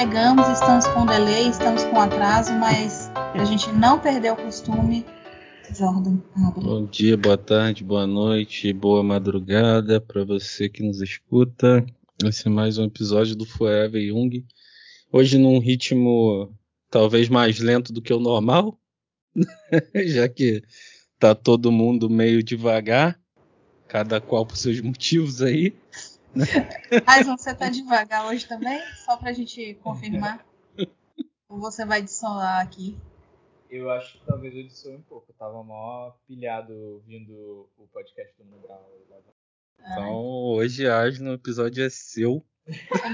chegamos, estamos com delay, estamos com atraso, mas a gente não perder o costume, Jordan, abre. Bom dia, boa tarde, boa noite, boa madrugada para você que nos escuta. Esse é mais um episódio do Forever Young. Hoje num ritmo talvez mais lento do que o normal, já que tá todo mundo meio devagar, cada qual por seus motivos aí. Mas você tá devagar hoje também? Só pra gente confirmar. Ou você vai dissolar aqui? Eu acho que talvez eu dissole um pouco. Eu tava mó pilhado ouvindo o podcast do Mundo Então hoje, Age, no episódio é seu.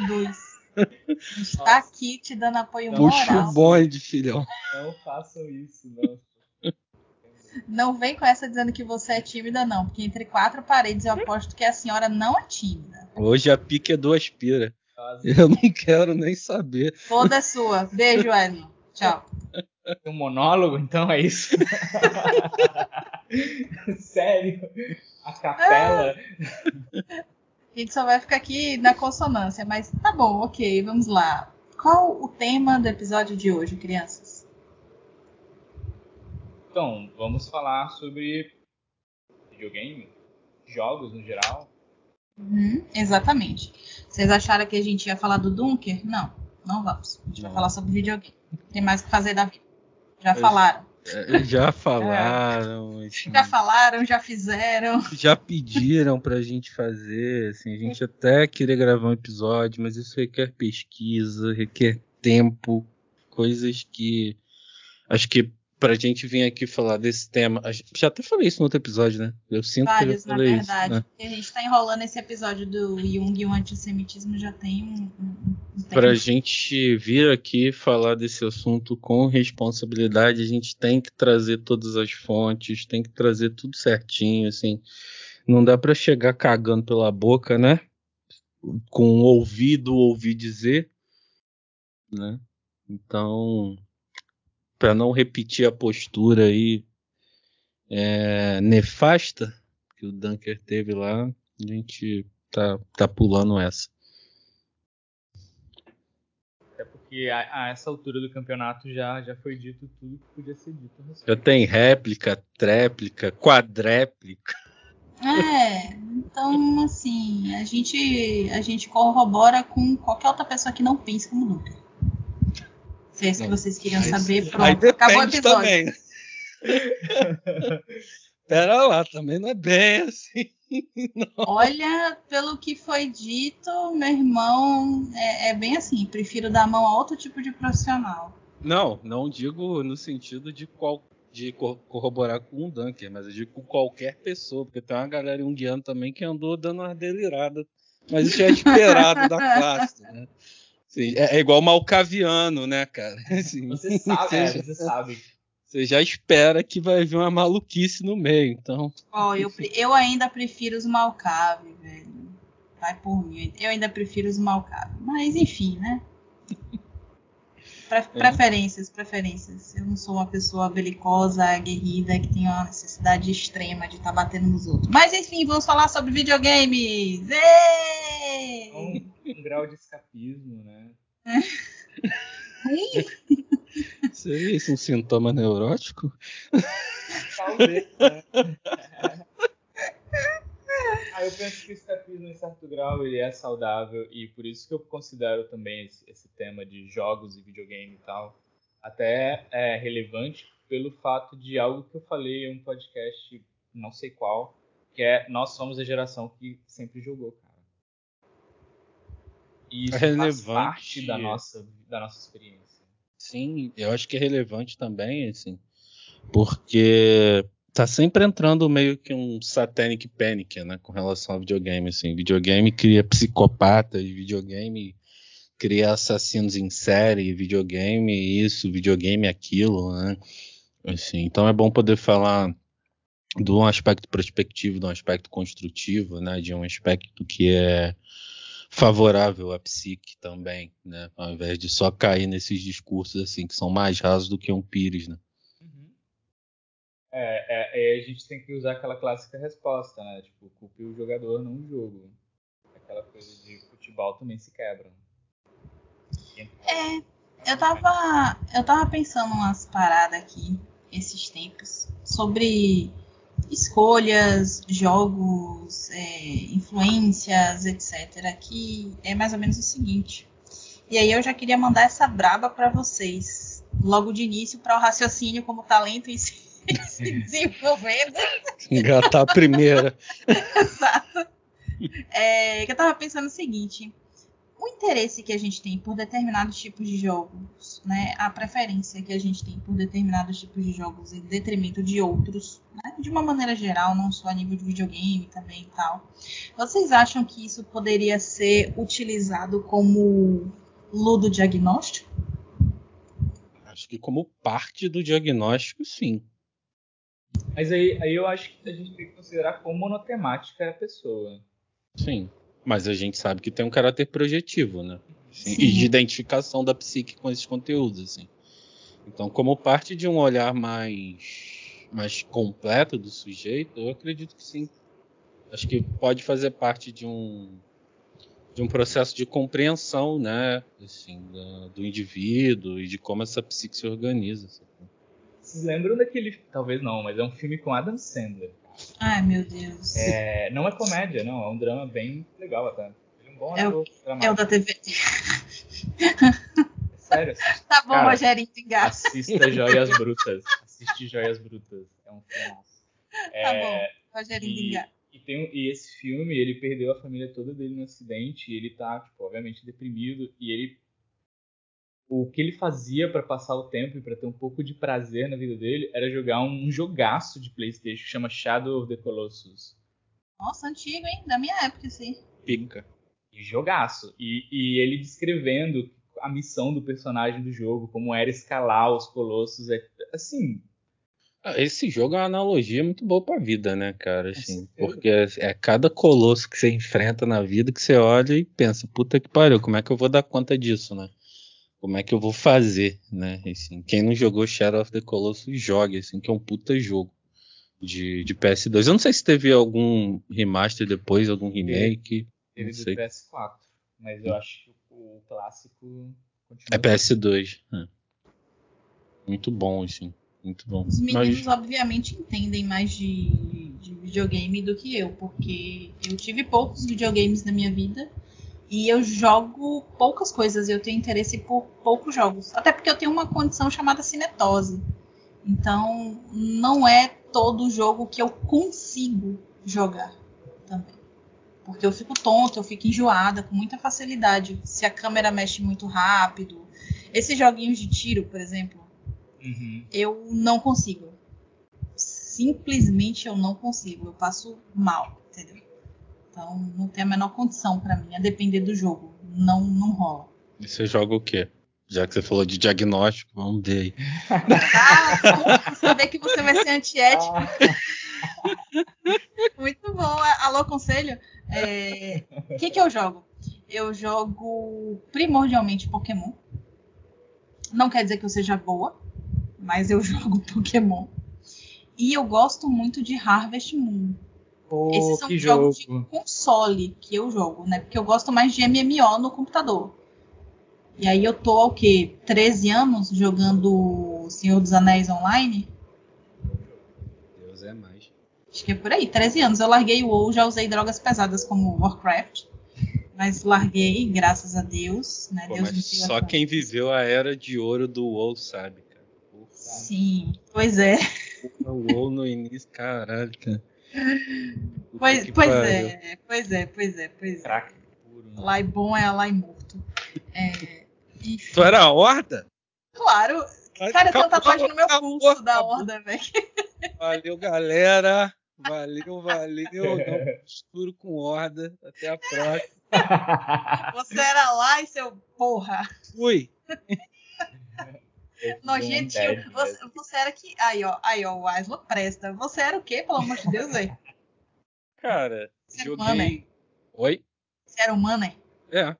Dois. A gente tá aqui te dando apoio Puxa moral. Puxa o bonde, filhão. Não façam isso, não. Não vem com essa dizendo que você é tímida, não. Porque entre quatro paredes eu aposto que a senhora não é tímida. Hoje a pique é do aspira. Eu não quero nem saber. Toda sua. Beijo, Edno. Tchau. Um monólogo, então, é isso? Sério? A capela? A gente só vai ficar aqui na consonância, mas tá bom, ok, vamos lá. Qual o tema do episódio de hoje, crianças? Então, vamos falar sobre videogame, jogos no geral. Uhum, exatamente. Vocês acharam que a gente ia falar do Dunker? Não, não vamos. A gente não. vai falar sobre videogame. Tem mais o que fazer da vida. Já falaram. É, já falaram. É. Assim, já falaram, já fizeram. Já pediram pra gente fazer. Assim, a gente até queria gravar um episódio, mas isso requer pesquisa, requer tempo, coisas que acho que pra gente vir aqui falar desse tema. Já até falei isso no outro episódio, né? Eu sinto Vários, que eu falei na verdade. Isso, né? A gente tá enrolando esse episódio do Jung e o antissemitismo já tem um, um, um Pra gente vir aqui falar desse assunto com responsabilidade, a gente tem que trazer todas as fontes, tem que trazer tudo certinho, assim. Não dá para chegar cagando pela boca, né? Com o ouvido ouvir dizer, né? Então, para não repetir a postura aí é, nefasta que o Dunker teve lá, a gente tá, tá pulando essa. É porque a, a, essa altura do campeonato já, já foi dito tudo que podia ser dito. Já tem réplica, tréplica, quadréplica. É, então assim, a gente, a gente corrobora com qualquer outra pessoa que não pense como Dunker. Se é isso que vocês queriam saber, pronto. Acabou o episódio. Também. Pera lá, também não é bem assim. Não. Olha, pelo que foi dito, meu irmão, é, é, bem assim. Prefiro dar a mão a outro tipo de profissional. Não, não digo no sentido de qual de corroborar com um Dunker, mas eu digo com qualquer pessoa, porque tem uma galera um ano também que andou dando uma delirada. Mas isso é esperado da classe, né? Sim, é, é igual malcaviano, né, cara? Assim, você sabe, você, é, você sabe. Você já espera que vai vir uma maluquice no meio, então. Ó, oh, eu, eu ainda prefiro os malcave, velho. Vai por mim. Eu ainda prefiro os malcave. Mas enfim, né? Pre é. preferências, preferências. Eu não sou uma pessoa belicosa, aguerrida, que tem uma necessidade extrema de estar tá batendo nos outros. Mas enfim, vamos falar sobre videogames! Um, um grau de escapismo, né? Seria isso um sintoma neurótico? Talvez, né? Ah, eu penso que o escapismo, em certo grau, ele é saudável e por isso que eu considero também esse, esse tema de jogos e videogame e tal até é relevante pelo fato de algo que eu falei em um podcast, não sei qual, que é nós somos a geração que sempre jogou, cara. E isso é relevante. faz parte da nossa, da nossa experiência. Sim, eu acho que é relevante também, assim, porque tá sempre entrando meio que um satanic panic, né, com relação ao videogame, assim. Videogame cria psicopatas, videogame cria assassinos em série, videogame isso, videogame aquilo, né? Assim, então é bom poder falar de um aspecto prospectivo, de um aspecto construtivo, né, de um aspecto que é favorável à psique também, né? Ao invés de só cair nesses discursos assim que são mais rasos do que um pires, né? Uhum. É, é, a gente tem que usar aquela clássica resposta, né? Tipo, culpe o jogador, não o jogo. Aquela coisa de futebol também se quebra. É, eu tava, eu tava pensando umas paradas aqui esses tempos sobre escolhas, jogos, é, influências, etc. Que é mais ou menos o seguinte. E aí eu já queria mandar essa braba para vocês, logo de início, para o raciocínio como talento e se, se desenvolvendo. Engatar a primeira. Exato. É, eu tava pensando o seguinte: o interesse que a gente tem por determinados tipos de jogos, né, a preferência que a gente tem por determinados tipos de jogos em detrimento de outros, né, de uma maneira geral, não só a nível de videogame também e tal. Vocês acham que isso poderia ser utilizado como ludo diagnóstico? Acho que como parte do diagnóstico, sim. Mas aí, aí eu acho que a gente tem que considerar como monotemática é a pessoa. Sim. Mas a gente sabe que tem um caráter projetivo, né? Sim. E de identificação da psique com esses conteúdos, assim. Então, como parte de um olhar mais, mais completo do sujeito, eu acredito que sim. Acho que pode fazer parte de um, de um processo de compreensão, né? Assim, do, do indivíduo e de como essa psique se organiza. Assim. Vocês lembram daquele. Talvez não, mas é um filme com Adam Sandler. Ai, meu Deus. É, não é comédia, não. É um drama bem legal até. Ele é um bom é ator. O, é o da TV. Sério, assiste. Tá bom, Cara, Rogerinho, engata. Assista Joias Brutas. Assiste Joias Brutas. É um filme. Tá É, bom, Rogerinho, e, engata. e, tem, e esse filme, ele perdeu a família toda dele no acidente. E ele tá, tipo, obviamente deprimido. E ele. O que ele fazia pra passar o tempo e pra ter um pouco de prazer na vida dele era jogar um jogaço de PlayStation que chama Shadow of the Colossus. Nossa, antigo, hein? Da minha época, sim. Pica. E jogaço. E, e ele descrevendo a missão do personagem do jogo, como era escalar os colossos. É, assim, Ah, Esse jogo é uma analogia muito boa pra vida, né, cara? Assim, porque é, é cada colosso que você enfrenta na vida que você olha e pensa, puta que pariu, como é que eu vou dar conta disso, né? Como é que eu vou fazer, né? Assim, quem não jogou Shadow of the Colossus, jogue, assim, que é um puta jogo de, de PS2. Eu não sei se teve algum remaster depois, algum remake. teve Não do sei. PS4. Mas eu acho que o clássico continua. É PS2. é. Muito bom, assim. Muito bom. Os meninos, Mas, obviamente, entendem mais de, de videogame do que eu, porque eu tive poucos videogames na minha vida e eu jogo poucas coisas. Eu tenho interesse por poucos jogos. Até porque eu tenho uma condição chamada cinetose. Então, não é todo jogo que eu consigo jogar também. Porque eu fico tonta, eu fico enjoada com muita facilidade. Se a câmera mexe muito rápido. Esses joguinhos de tiro, por exemplo, Uhum. eu não consigo. Simplesmente eu não consigo. Eu passo mal, entendeu? Então não tem a menor condição pra mim, a depender do jogo. Não, não rola. e você joga o quê? Já que você falou de diagnóstico, vamos ver aí. Ah, saber que você vai ser antiético. Ah, Muito bom. Alô, conselho? É, O que, que eu jogo? Eu jogo primordialmente Pokémon. Não quer dizer que eu seja boa, mas eu jogo Pokémon. E eu gosto muito de Harvest Moon. Pô, Esses são que jogos jogo. de console que eu jogo, né? Porque eu gosto mais de MMO no computador. E aí eu tô há o quê? 13 anos jogando Senhor dos Anéis online? Deus é mais. Acho que é por aí, 13 anos. Eu larguei o WoW, já usei drogas pesadas como Warcraft. Mas larguei, graças a Deus. Né? Pô, Deus me mas só quem viveu a era de ouro do WoW sabe, cara. Porra, Sim, pois é. o WoW no início, caralho, cara. Pois, pois é, pois é, pois é, pois é. Crack puro. Lá é bom é lá e morto. É, enfim, Tu era a horda? claro. Cara, tenho Acabou, tatuagem no meu acabou, pulso da horda, velho. Valeu, galera. Valeu, valeu. Não misturo com horda. Até a próxima. Você era lá e seu porra. Fui. Nojentinho. é Você, você era que. Aí, ó, aí, ó, o Aslo presta. Você era o quê, pelo amor de Deus, velho? Cara, Você era joguei. humano, hein? Oi? Você era humano, hein? É.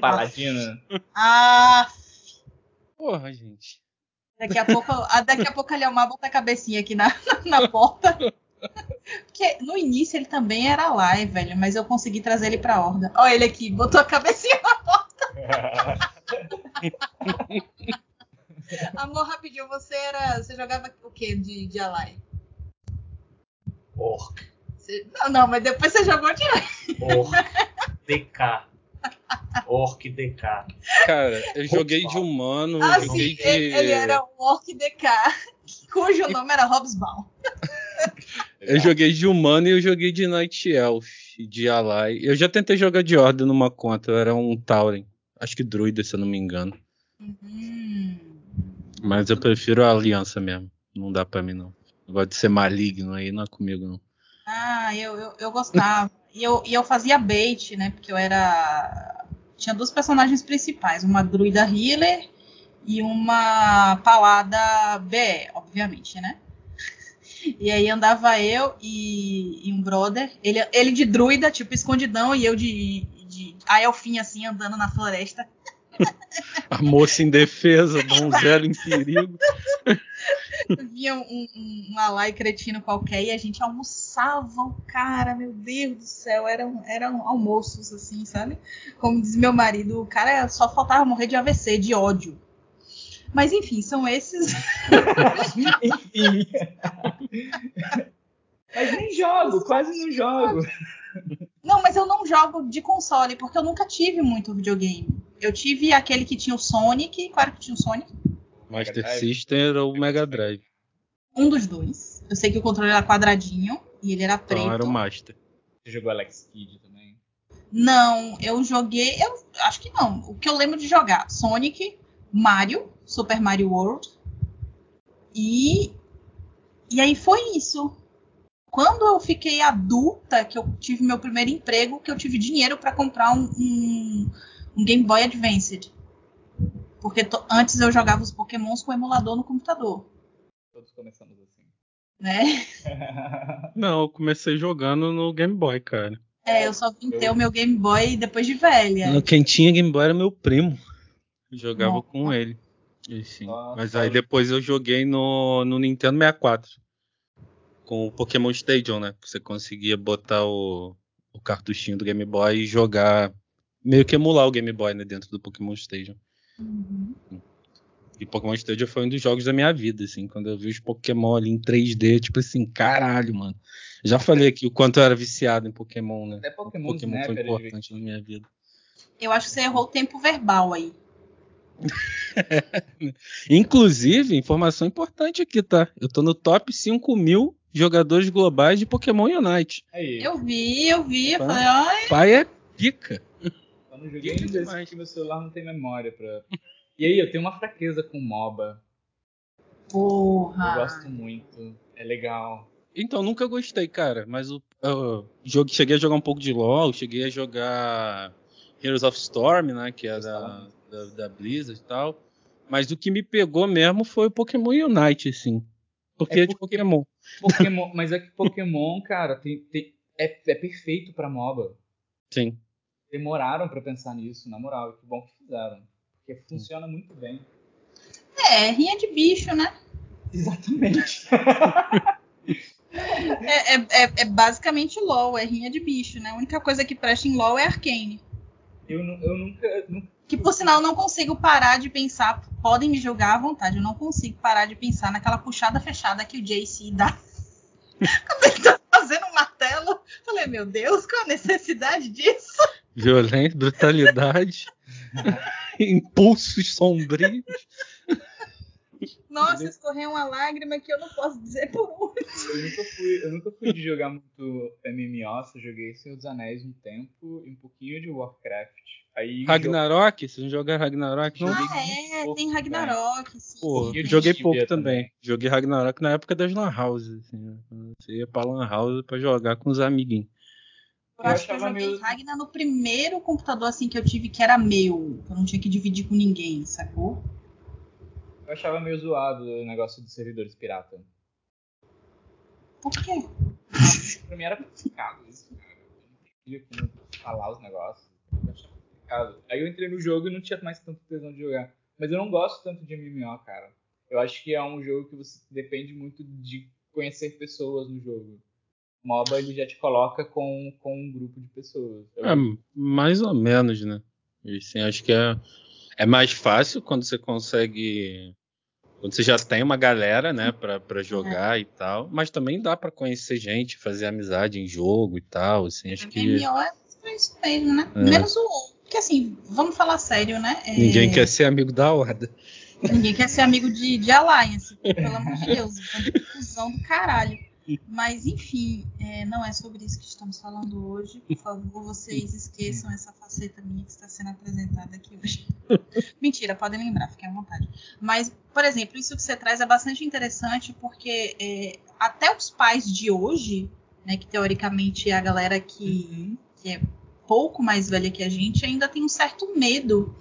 Paladino. Ah, Porra, gente. daqui a pouco, daqui a pouco a Leomar bota a cabecinha aqui na, na porta. Porque no início ele também era lá, hein, velho, mas eu consegui trazer ele pra horda. Olha ele aqui, botou a cabecinha na porta. Amor, rapidinho, você era. Você jogava o que de, de Alai? Orc. Você- Não, não, mas depois você jogou de. Orc. DK. Orc DK. Cara, eu joguei de humano, Ah, eu joguei sim, de. ele, ele era um Orc DK, cujo nome era Hobsbawm. Eu joguei de humano e eu joguei de Night Elf, de Alai. Eu já tentei jogar de Ordem numa conta, eu era um Tauren. Acho que druida, se eu não me engano. Hum. Mas eu prefiro a aliança mesmo. Não dá pra mim, não. Negócio de ser maligno aí não é comigo, não. Ah, eu, eu, eu gostava. E eu, e eu fazia bait, né? Porque eu era. Tinha duas personagens principais, uma druida healer e uma palada BE, obviamente, né? E aí andava eu e, e um brother, ele, ele de druida, tipo escondidão, e eu de, de a elfinha assim, andando na floresta. A moça indefesa, donzela em perigo. Via um, um, um alai cretino qualquer e a gente almoçava o cara, meu Deus do céu, eram, eram almoços assim, sabe? Como diz meu marido, o cara só faltava morrer de AVC, de ódio. Mas enfim, são esses. Enfim. Mas nem jogo, quase não jogo. Não, mas eu não jogo de console, porque eu nunca tive muito videogame. Eu tive aquele que tinha o Sonic. Qual era que tinha o Sonic? Master Drive. System era o Mega Drive. Um dos dois. Eu sei que o controle era quadradinho e ele era preto. Então era o Master. Você jogou Alex Kidd também? Não, eu joguei. Eu acho que não. O que eu lembro de jogar: Sonic, Mario, Super Mario World. E. E aí foi isso. Quando eu fiquei adulta, que eu tive meu primeiro emprego, que eu tive dinheiro para comprar um, um, um Game Boy Advanced. Porque antes eu jogava os Pokémons com emulador no computador, Todos começamos assim. né? Não, eu comecei jogando no Game Boy, cara. É, eu só vim ter o meu Game Boy depois de velha. Quem tinha Game Boy era meu primo. Eu jogava Nossa. com ele. Enfim. Nossa. Mas aí depois eu joguei no, no Nintendo 64. Com o Pokémon Stadium, né? Que você conseguia botar o, o cartuchinho do Game Boy e jogar. Meio que emular o Game Boy né, dentro do Pokémon Stadium. Uhum. E Pokémon Stadium foi um dos jogos da minha vida, assim. Quando eu vi os Pokémon ali em 3D, tipo assim, caralho, mano. Já falei aqui o quanto eu era viciado em Pokémon, né? Até Pokémon, Pokémon Snap foi importante na minha vida. Eu acho que você errou o tempo verbal aí. Inclusive, informação importante aqui, tá? Eu tô no top 5 mil jogadores globais de Pokémon Unite. Aí, Eu vi, eu vi, eu falei, ai, Pai é pica. Eu não joguei ainda esse demais. porque meu celular não tem memória pra. E aí, eu tenho uma fraqueza com MOBA. Eu porra. gosto muito. É legal. Então, nunca gostei, cara. Mas o eu jogo, cheguei a jogar um pouco de LoL, cheguei a jogar Heroes of Storm, né? Que é da, da, da Blizzard e tal. Mas o que me pegou mesmo foi o Pokémon Unite, assim. Porque É é de porque- Pokémon. Pokémon, mas é que Pokémon, cara, tem, tem- é, é perfeito pra MOBA. Sim. Demoraram pra pensar nisso, na moral. e Que bom que fizeram. Porque funciona muito bem. É, rinha de bicho, né? Exatamente. É, é, é- é basicamente LOL, é rinha de bicho, né? A única coisa que presta em LOL é Arcane. Eu, eu nunca, nunca. Que por sinal eu não consigo parar de pensar, podem me julgar à vontade, eu não consigo parar de pensar naquela puxada fechada que o JC dá. Quando ele tá fazendo um martelo, falei, meu Deus, qual a necessidade disso? Violência, brutalidade, impulsos sombrios. Nossa, escorreu uma lágrima que eu não posso dizer por onde. Eu nunca fui, eu nunca fui de jogar muito MMO, só joguei Senhor dos Anéis um tempo e um pouquinho de Warcraft. Aí Ragnarok? Vocês não jogaram Ragnarok? Não? Ah, é, pouco tem Ragnarok, sim. Pô, eu joguei pouco também. também. Joguei Ragnarok na época das Lan Houses. Assim, né? Você ia pra Lan House pra jogar com os amiguinhos. Eu Eu acho que eu joguei meio- Ragnar no primeiro computador assim que eu tive que era meu, que eu não tinha que dividir com ninguém, sacou? Eu achava meio zoado o negócio dos servidores pirata. Por quê? Pra mim era complicado isso, cara. Eu não entendia como falar os negócios. Eu achava complicado. Aí eu entrei no jogo e não tinha mais tanto tesão de jogar. Mas eu não gosto tanto de MMO, cara. Eu acho que é um jogo que você depende muito de conhecer pessoas no jogo. MOBA ele já te coloca com, com um grupo de pessoas. É, mais ou menos, né? Assim, acho que é. É mais fácil quando você consegue. Quando você já tem uma galera, né, pra, pra jogar é. e tal. Mas também dá para conhecer gente, fazer amizade em jogo e tal. Assim, acho que. MMO é isso mesmo, né? É. Menos o. Porque assim, vamos falar sério, né? É... Ninguém quer ser amigo da Horda. Ninguém quer ser amigo de, de Alliance, pelo amor de Deus. Confusão do caralho. Mas, enfim, é, não é sobre isso que estamos falando hoje. Por favor, vocês esqueçam essa faceta minha que está sendo apresentada aqui hoje. Mentira, podem lembrar, fiquem à vontade. Mas, por exemplo, isso que você traz é bastante interessante porque é, até os pais de hoje, né, que teoricamente é a galera que, uhum. que é pouco mais velha que a gente, ainda tem um certo medo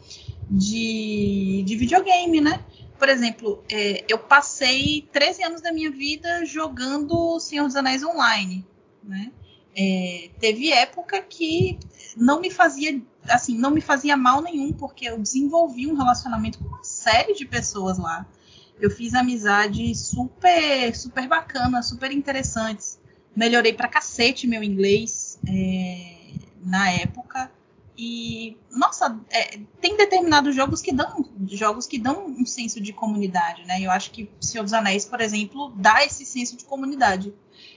de, de videogame, né? Por exemplo, é, eu passei 13 anos da minha vida jogando Senhor dos Anéis online, né? É, teve época que não me fazia assim não me fazia mal nenhum porque eu desenvolvi um relacionamento com uma série de pessoas lá. Eu fiz amizades super super bacanas super interessantes. Melhorei pra cacete meu inglês é, na época e, nossa, é, tem determinados jogos que dão jogos que dão um senso de comunidade, né? Eu acho que Senhor dos Anéis, por exemplo, dá esse senso de comunidade.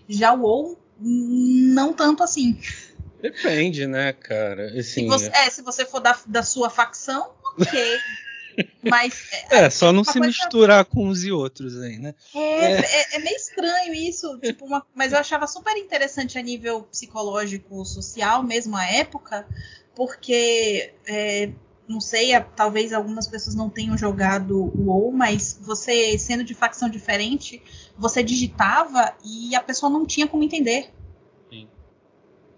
Já o WoW, não tanto assim. Depende, né, cara? Assim, se você, é, se você for da, da sua facção, ok. Mas. É, é só não se coisa... misturar com uns e outros aí, né? É, é. é, é meio estranho isso. Tipo, uma... Mas eu achava super interessante a nível psicológico, social, mesmo a época, porque é, não sei, talvez algumas pessoas não tenham jogado o WoW, mas você sendo de facção diferente, você digitava e a pessoa não tinha como entender. Sim.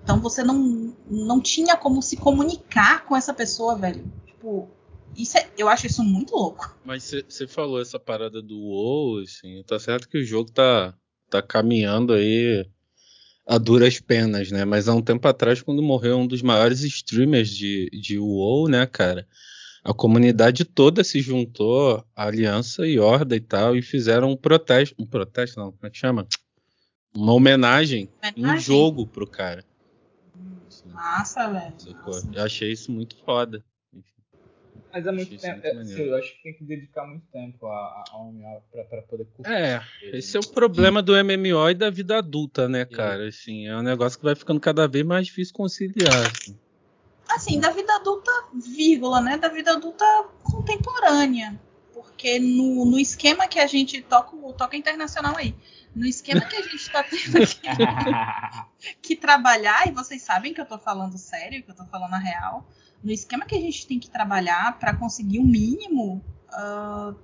Então você não, não tinha como se comunicar com essa pessoa, velho. Tipo, isso é, eu acho isso muito louco. Mas você falou essa parada do WoW, assim, tá certo que o jogo tá, tá caminhando aí a duras penas, né? Mas há um tempo atrás, quando morreu um dos maiores streamers de, de WoW, né, cara? A comunidade toda se juntou, a Aliança e Horda e tal, e fizeram um protesto. Um protesto, não, como é que chama? Uma homenagem, homenagem? um jogo pro cara. Massa, velho. Eu achei isso muito foda. Mas é muito tempo. É, sim, eu acho que tem que dedicar muito tempo a, a, MMO pra, pra poder curtir. É, esse é o problema do MMO e da vida adulta, né, cara? Assim, é um negócio que vai ficando cada vez mais difícil conciliar. Assim, assim da vida adulta, vírgula, né? Da vida adulta contemporânea. Porque no, no esquema que a gente toca, toca internacional aí. No esquema que a gente está tendo que, que trabalhar, e vocês sabem que eu tô falando sério, que eu tô falando a real no esquema que a gente tem que trabalhar para conseguir o um mínimo, uh,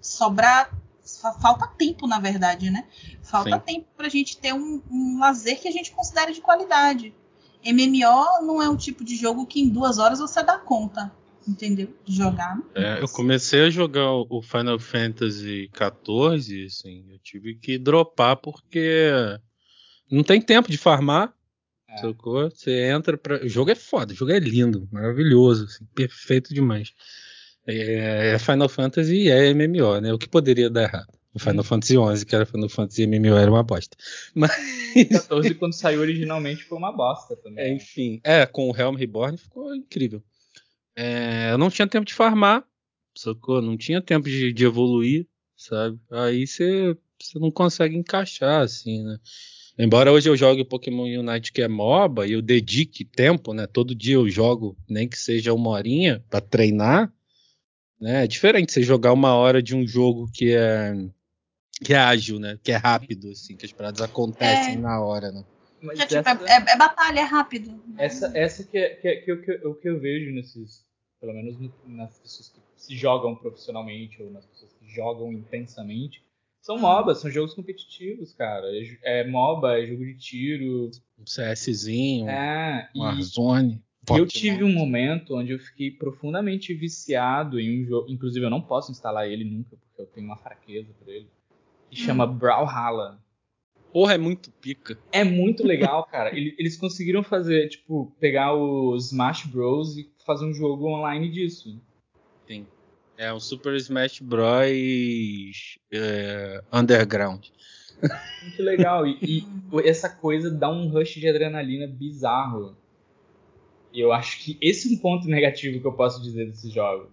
sobra. Falta tempo, na verdade, né? Falta Sim. tempo para a gente ter um, um lazer que a gente considere de qualidade. MMO não é um tipo de jogo que em duas horas você dá conta, entendeu? De jogar. É, eu comecei a jogar o Final Fantasy XIV, assim, eu tive que dropar porque não tem tempo de farmar. É. Sacou? Você entra pra. O jogo é foda, o jogo é lindo, maravilhoso, assim, perfeito demais. É, é Final Fantasy e é MMO, né? O que poderia dar errado? O Final. Fantasy XI, que era Final Fantasy MMO, era uma bosta. Mas... 14, quando saiu originalmente, foi uma bosta também. É, enfim, é, com o Helm Reborn ficou incrível. É, eu não tinha tempo de farmar, sacou? Não tinha tempo de, de evoluir, sabe? Aí você não consegue encaixar, assim, né? Embora hoje eu jogue Pokémon Unite que é MOBA e eu dedique tempo, né? Todo dia eu jogo, nem que seja uma horinha para treinar, né? É diferente você jogar uma hora de um jogo que é que é ágil, né? Que é rápido, assim, que as paradas acontecem é... na hora, né? Mas é, tipo, essa... é, é, batalha, é rápido. Essa, essa que, é, que, é, que, é, que, o que eu vejo nesses, pelo menos nas pessoas que se jogam profissionalmente ou nas pessoas que jogam intensamente, são MOBAs, são jogos competitivos, cara. É, é MOBA, é jogo de tiro. Um CSzinho, é, um Warzone. E eu tive um momento onde eu fiquei profundamente viciado em um jogo. Inclusive, eu não posso instalar ele nunca, porque eu tenho uma fraqueza por ele. Que hum. chama Brawlhalla. Porra, é muito pica. É muito legal, cara. Eles conseguiram fazer, tipo, pegar os Smash Bros. e fazer um jogo online disso. Sim. É um Super Smash Bros. É, underground. Muito legal. E, e, essa coisa dá um rush de adrenalina bizarro. E eu acho que esse é um ponto negativo que eu posso dizer desses jogos.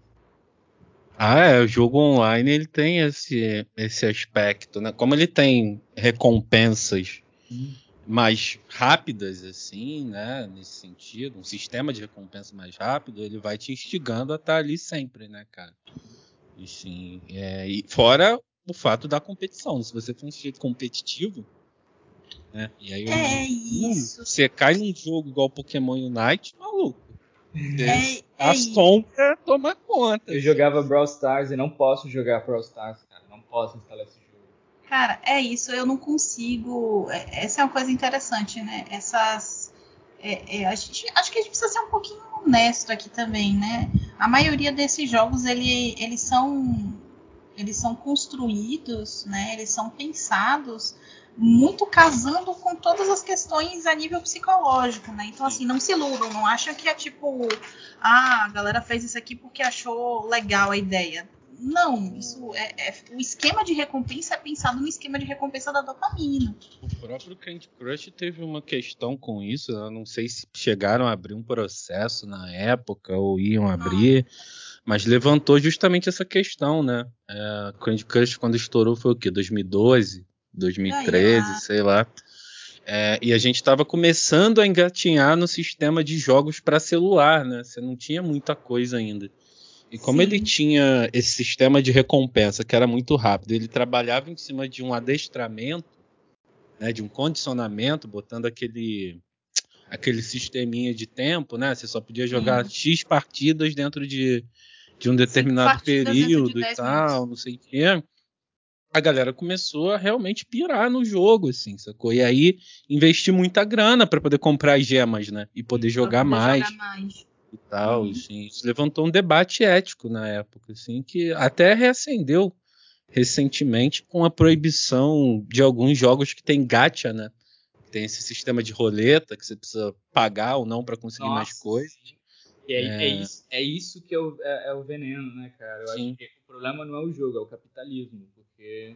Ah, é, o jogo online ele tem esse, esse aspecto, né? Como ele tem recompensas hum. Mais rápidas, assim, né? Nesse sentido, um sistema de recompensa mais rápido, ele vai te instigando a estar ali sempre, né, cara? E, sim, é, e fora o fato da competição. Se você for um sujeito competitivo, né? E aí é um, isso. você cai num jogo igual Pokémon Unite, maluco. É, a é sombra toma conta. Eu jogava Brawl Stars e não posso jogar Brawl Stars, cara. Não posso instalar esse. Cara, é isso. Eu não consigo. É, essa é uma coisa interessante, né? Essas. É, é, a gente, acho que a gente precisa ser um pouquinho honesto aqui também, né? A maioria desses jogos, ele, eles são eles são construídos, né? Eles são pensados muito casando com todas as questões a nível psicológico, né? Então, assim, não se iludam, não acham que é tipo, ah, a galera fez isso aqui porque achou legal a ideia. Não, isso é, é, o esquema de recompensa é pensado no esquema de recompensa da dopamina. O próprio Candy Crush teve uma questão com isso. Eu não sei se chegaram a abrir um processo na época ou iam abrir, ah. mas levantou justamente essa questão, né? É, Candy Crush quando estourou foi o quê? 2012? 2013, ah, sei lá. É, e a gente estava começando a engatinhar no sistema de jogos para celular, né? Você não tinha muita coisa ainda. E como Sim. ele tinha esse sistema de recompensa que era muito rápido, ele trabalhava em cima de um adestramento, né, de um condicionamento, botando aquele aquele sisteminha de tempo, né? Você só podia jogar. X partidas dentro de, de um determinado período de e tal, minutos. não sei o quê a galera começou a realmente pirar no jogo, assim, sacou? E aí investir muita grana para poder comprar as gemas, né? E poder jogar poder mais. Jogar mais. E tal, uhum. assim. Isso levantou um debate ético na época, assim, que até reacendeu recentemente com a proibição de alguns jogos que tem gacha, né? Tem esse sistema de roleta que você precisa pagar ou não para conseguir Nossa, mais coisas. E é, é... é, isso, é isso que é o, é, é o veneno, né, cara? Eu sim. acho que o problema não é o jogo, é o capitalismo porque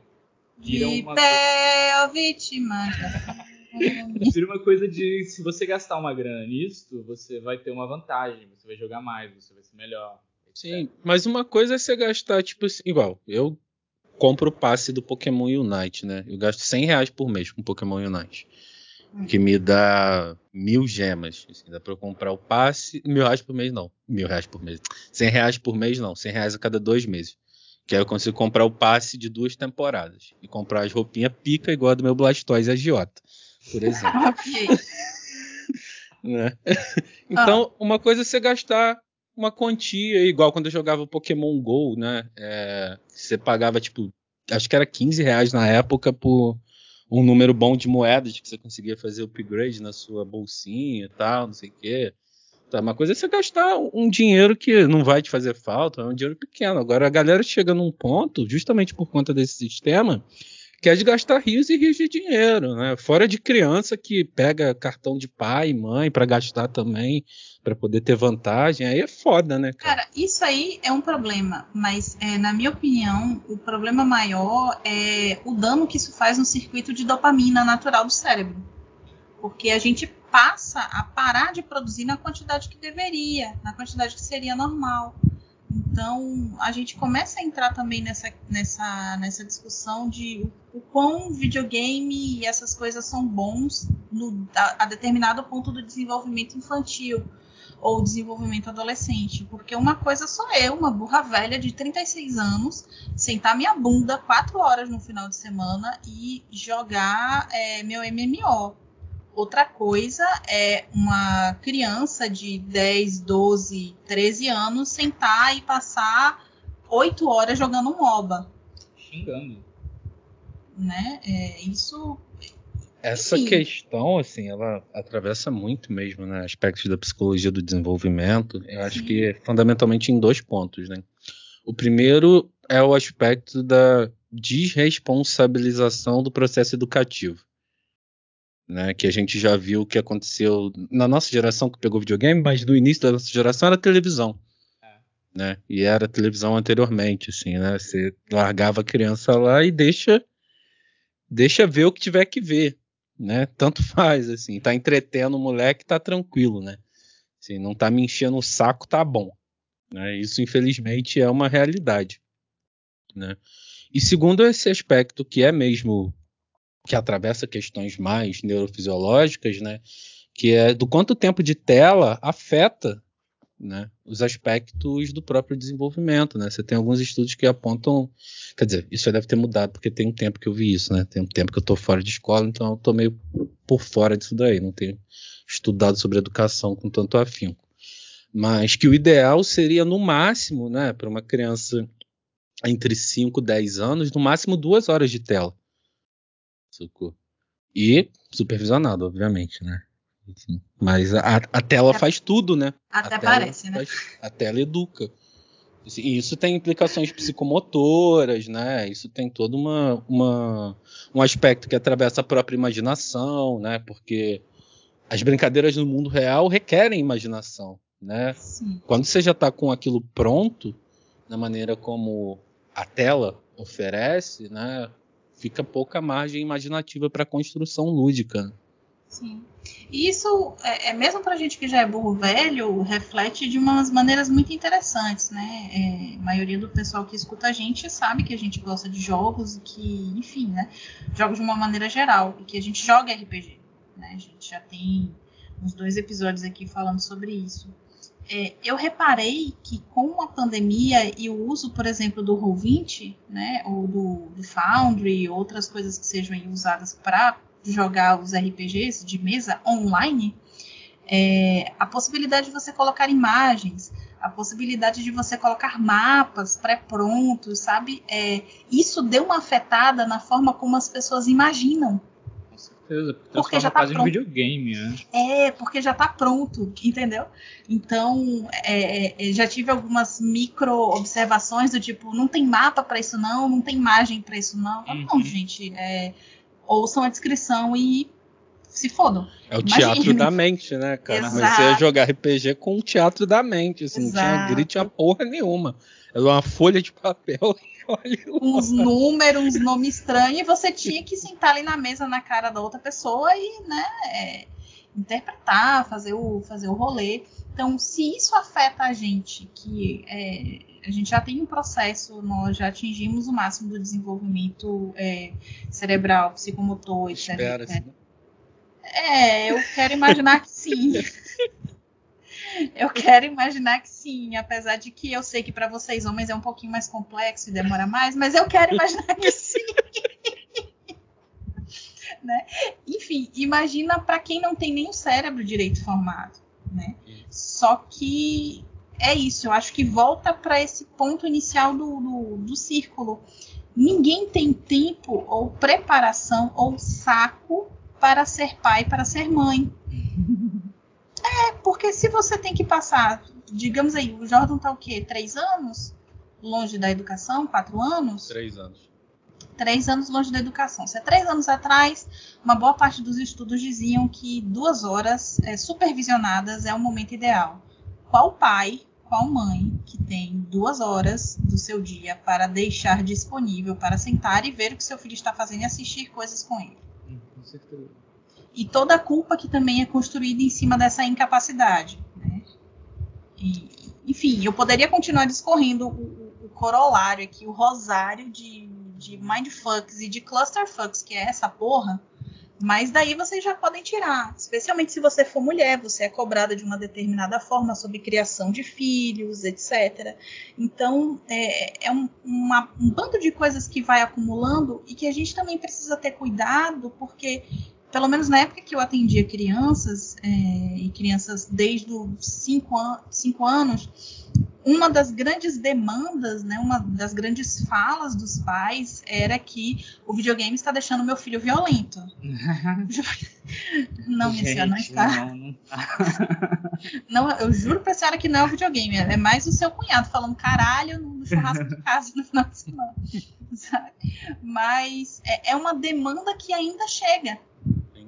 vira uma coisa... vítima. Vira uma coisa de se você gastar uma grana nisso, você vai ter uma vantagem, você vai jogar mais, você vai ser melhor. Etc. Sim, mas uma coisa é você gastar, tipo assim, igual, eu compro o passe do Pokémon Unite, né? Eu gasto 100 reais por mês com Pokémon Unite. Que me dá mil gemas. Assim, dá pra eu comprar o passe. Mil reais por mês, não. Mil reais por mês. 100 reais por mês, não. 100 reais a cada dois meses. Que aí eu consigo comprar o passe de duas temporadas. E comprar as roupinhas pica igual a do meu Blastoise agiota, por exemplo. ok. né? Então, ah. uma coisa é você gastar uma quantia, igual quando eu jogava Pokémon GO, né? É, você pagava, tipo, acho que era 15 reais na época por um número bom de moedas que você conseguia fazer upgrade na sua bolsinha e tal, não sei o quê. Tá, uma coisa é você gastar um dinheiro que não vai te fazer falta, é um dinheiro pequeno. Agora a galera chega num ponto, justamente por conta desse sistema, que é de gastar rios e rios de dinheiro, né? Fora de criança que pega cartão de pai e mãe para gastar também, para poder ter vantagem, aí é foda, né, cara? Cara, isso aí é um problema, mas é, na minha opinião, o problema maior é o dano que isso faz no circuito de dopamina natural do cérebro. Porque a gente passa a parar de produzir na quantidade que deveria, na quantidade que seria normal. Então, a gente começa a entrar também nessa, nessa, nessa discussão de o, o quão videogame e essas coisas são bons no, a, a, determinado ponto do desenvolvimento infantil ou desenvolvimento adolescente. Porque uma coisa sou eu, uma burra velha de 36 anos, sentar minha bunda quatro horas no final de semana e jogar é, meu MMO. Outra coisa é uma criança de 10, 12, 13 anos sentar e passar 8 horas jogando um MOBA. Xingando. Né? É, isso. Essa Enfim. questão, assim, ela atravessa muito mesmo, né? Aspectos da psicologia do desenvolvimento. Eu acho Sim. que fundamentalmente em dois pontos, né? O primeiro é o aspecto da desresponsabilização do processo educativo né? Que a gente já viu o que aconteceu na nossa geração que pegou videogame, mas no início da nossa geração era televisão. É. Né? E era televisão anteriormente, assim, né? Você largava a criança lá e deixa deixa ver o que tiver que ver, né? Tanto faz, assim, tá entretendo o moleque, tá tranquilo, né? Se não tá me enchendo o saco, tá bom. Né? Isso, infelizmente, é uma realidade. Né? E segundo esse aspecto que é mesmo que atravessa questões mais neurofisiológicas, né? Que é do quanto tempo de tela afeta né, os aspectos do próprio desenvolvimento, né? Você tem alguns estudos que apontam, quer dizer, isso deve ter mudado porque tem um tempo que eu vi isso, né? Tem um tempo que eu estou fora de escola, então eu estou meio por fora disso daí, não tenho estudado sobre educação com tanto afinco. Mas que o ideal seria no máximo, né, para uma criança entre 5 e 10 anos, no máximo duas horas de tela. E supervisionado, obviamente, né? Mas a, a tela é, faz tudo, né? Até parece, né? a tela educa. E isso tem implicações psicomotoras, né? Isso tem todo uma, uma, um aspecto que atravessa a própria imaginação, né? Porque as brincadeiras no mundo real requerem imaginação, né? Sim. Quando você já está com aquilo pronto, da maneira como a tela oferece, né? Fica pouca margem imaginativa para construção lúdica. Sim. E isso, é, é mesmo para gente que já é burro velho, reflete de umas maneiras muito interessantes, né? É, a maioria do pessoal que escuta a gente sabe que a gente gosta de jogos e que, enfim, né? Jogos de uma maneira geral e que a gente joga RPG, né? A gente já tem uns dois episódios aqui falando sobre isso. É, eu reparei que com a pandemia e o uso, por exemplo, do Roll20, né, ou do, do Foundry, outras coisas que sejam usadas para jogar os RPGs de mesa online, é, a possibilidade de você colocar imagens, a possibilidade de você colocar mapas pré-prontos, sabe? É, isso deu uma afetada na forma como as pessoas imaginam certeza. Porque já tá quase pronto. um videogame, né? É, porque já tá pronto, entendeu? Então, é, é já tive algumas micro observações do tipo, não tem mapa para isso não, não tem imagem para isso não. Uhum. Não, gente, é, ouçam a descrição e se fodam. É o Imagine. teatro da mente, né, cara? Exato. Comecei a jogar RPG com o teatro da mente, assim, Exato. não tinha grito a porra nenhuma. Era uma folha de papel uns números, uns nomes estranhos, e você tinha que sentar ali na mesa na cara da outra pessoa e, né, é, interpretar, fazer o, fazer o rolê. Então, se isso afeta a gente, que é, a gente já tem um processo, nós já atingimos o máximo do desenvolvimento é, cerebral, psicomotor, etc. Espera, né? É, eu quero imaginar que sim. Eu quero imaginar que sim, apesar de que eu sei que para vocês homens é um pouquinho mais complexo e demora mais, mas eu quero imaginar que sim. né? Enfim, imagina para quem não tem nem o cérebro direito formado, né? Só que é isso, eu acho que volta para esse ponto inicial do, do, do círculo. Ninguém tem tempo ou preparação ou saco para ser pai, para ser mãe. É, porque se você tem que passar, digamos aí, o Jordan tá o quê? Três anos longe da educação? Quatro anos? Três anos. Três anos longe da educação. Se é três anos atrás, uma boa parte dos estudos diziam que duas horas é, supervisionadas é o momento ideal. Qual pai, qual mãe que tem duas horas do seu dia para deixar disponível para sentar e ver o que seu filho está fazendo e assistir coisas com ele? Hum, com certeza e toda a culpa que também é construída em cima dessa incapacidade. Né? E, enfim, eu poderia continuar discorrendo o, o, corolário aqui, o rosário de, de mindfucks e de clusterfucks, que é essa porra, mas daí vocês já podem tirar, especialmente se você for mulher, você é cobrada de uma determinada forma sobre criação de filhos, etc. Então é, é um, uma, um bando de coisas que vai acumulando e que a gente também precisa ter cuidado, porque pelo menos na época que eu atendia crianças, é, e crianças desde os 5 an cinco anos, uma das grandes demandas, né, uma das grandes falas dos pais era que o videogame está deixando meu filho violento. não, minha senhora, não está. Não, não, tá. não, eu juro pra senhora que não é o videogame, é mais o seu cunhado falando caralho no churrasco de casa no final de semana. Sabe? Mas é, é uma demanda que ainda chega.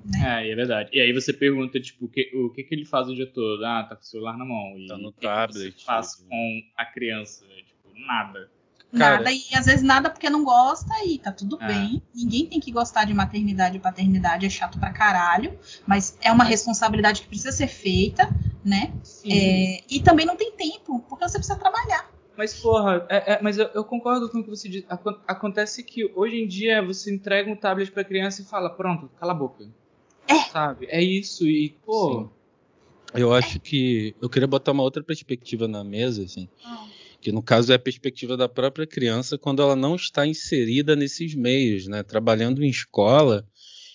Né? É, é verdade. E aí você pergunta, tipo, o que, o que, que ele faz o dia todo? Ah, tá com o celular na mão. E tá no o que tablet. Que faz com a criança? Tipo, nada. Cara, nada, e às vezes nada porque não gosta e tá tudo é. bem. Ninguém tem que gostar de maternidade e paternidade, é chato pra caralho, mas é uma responsabilidade que precisa ser feita, né? É, e também não tem tempo, porque você precisa trabalhar. Mas, porra, é, é, mas eu, eu, concordo com o que você diz. Acontece que hoje em dia você entrega um tablet pra criança e fala, pronto, cala a boca. É. Sabe? É isso. E, pô. Sim. Eu acho que. Eu queria botar uma outra perspectiva na mesa, assim. Ah. Que no caso é a perspectiva da própria criança quando ela não está inserida nesses meios, né? Trabalhando em escola,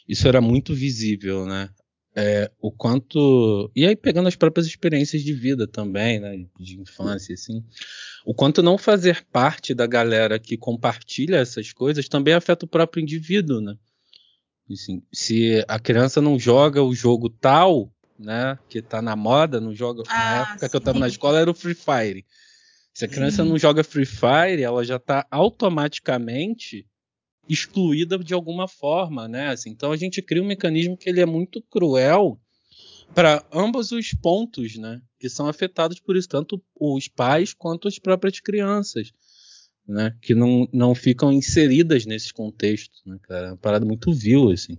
isso era muito visível, né? É, o quanto. E aí, pegando as próprias experiências de vida também, né? De infância, assim. O quanto não fazer parte da galera que compartilha essas coisas também afeta o próprio indivíduo, né? Assim, se a criança não joga o jogo tal, né? Que tá na moda, não joga. Ah, na época que eu tava sim. na escola era o Free Fire. Se a criança não joga Free Fire, ela já tá automaticamente excluída de alguma forma, né? Assim, então a gente cria um mecanismo que ele é muito cruel para ambos os pontos, né? Que são afetados por isso, tanto os pais quanto as próprias crianças, né? Que não, não ficam inseridas nesses contextos, né, cara? É uma parada muito vil, assim.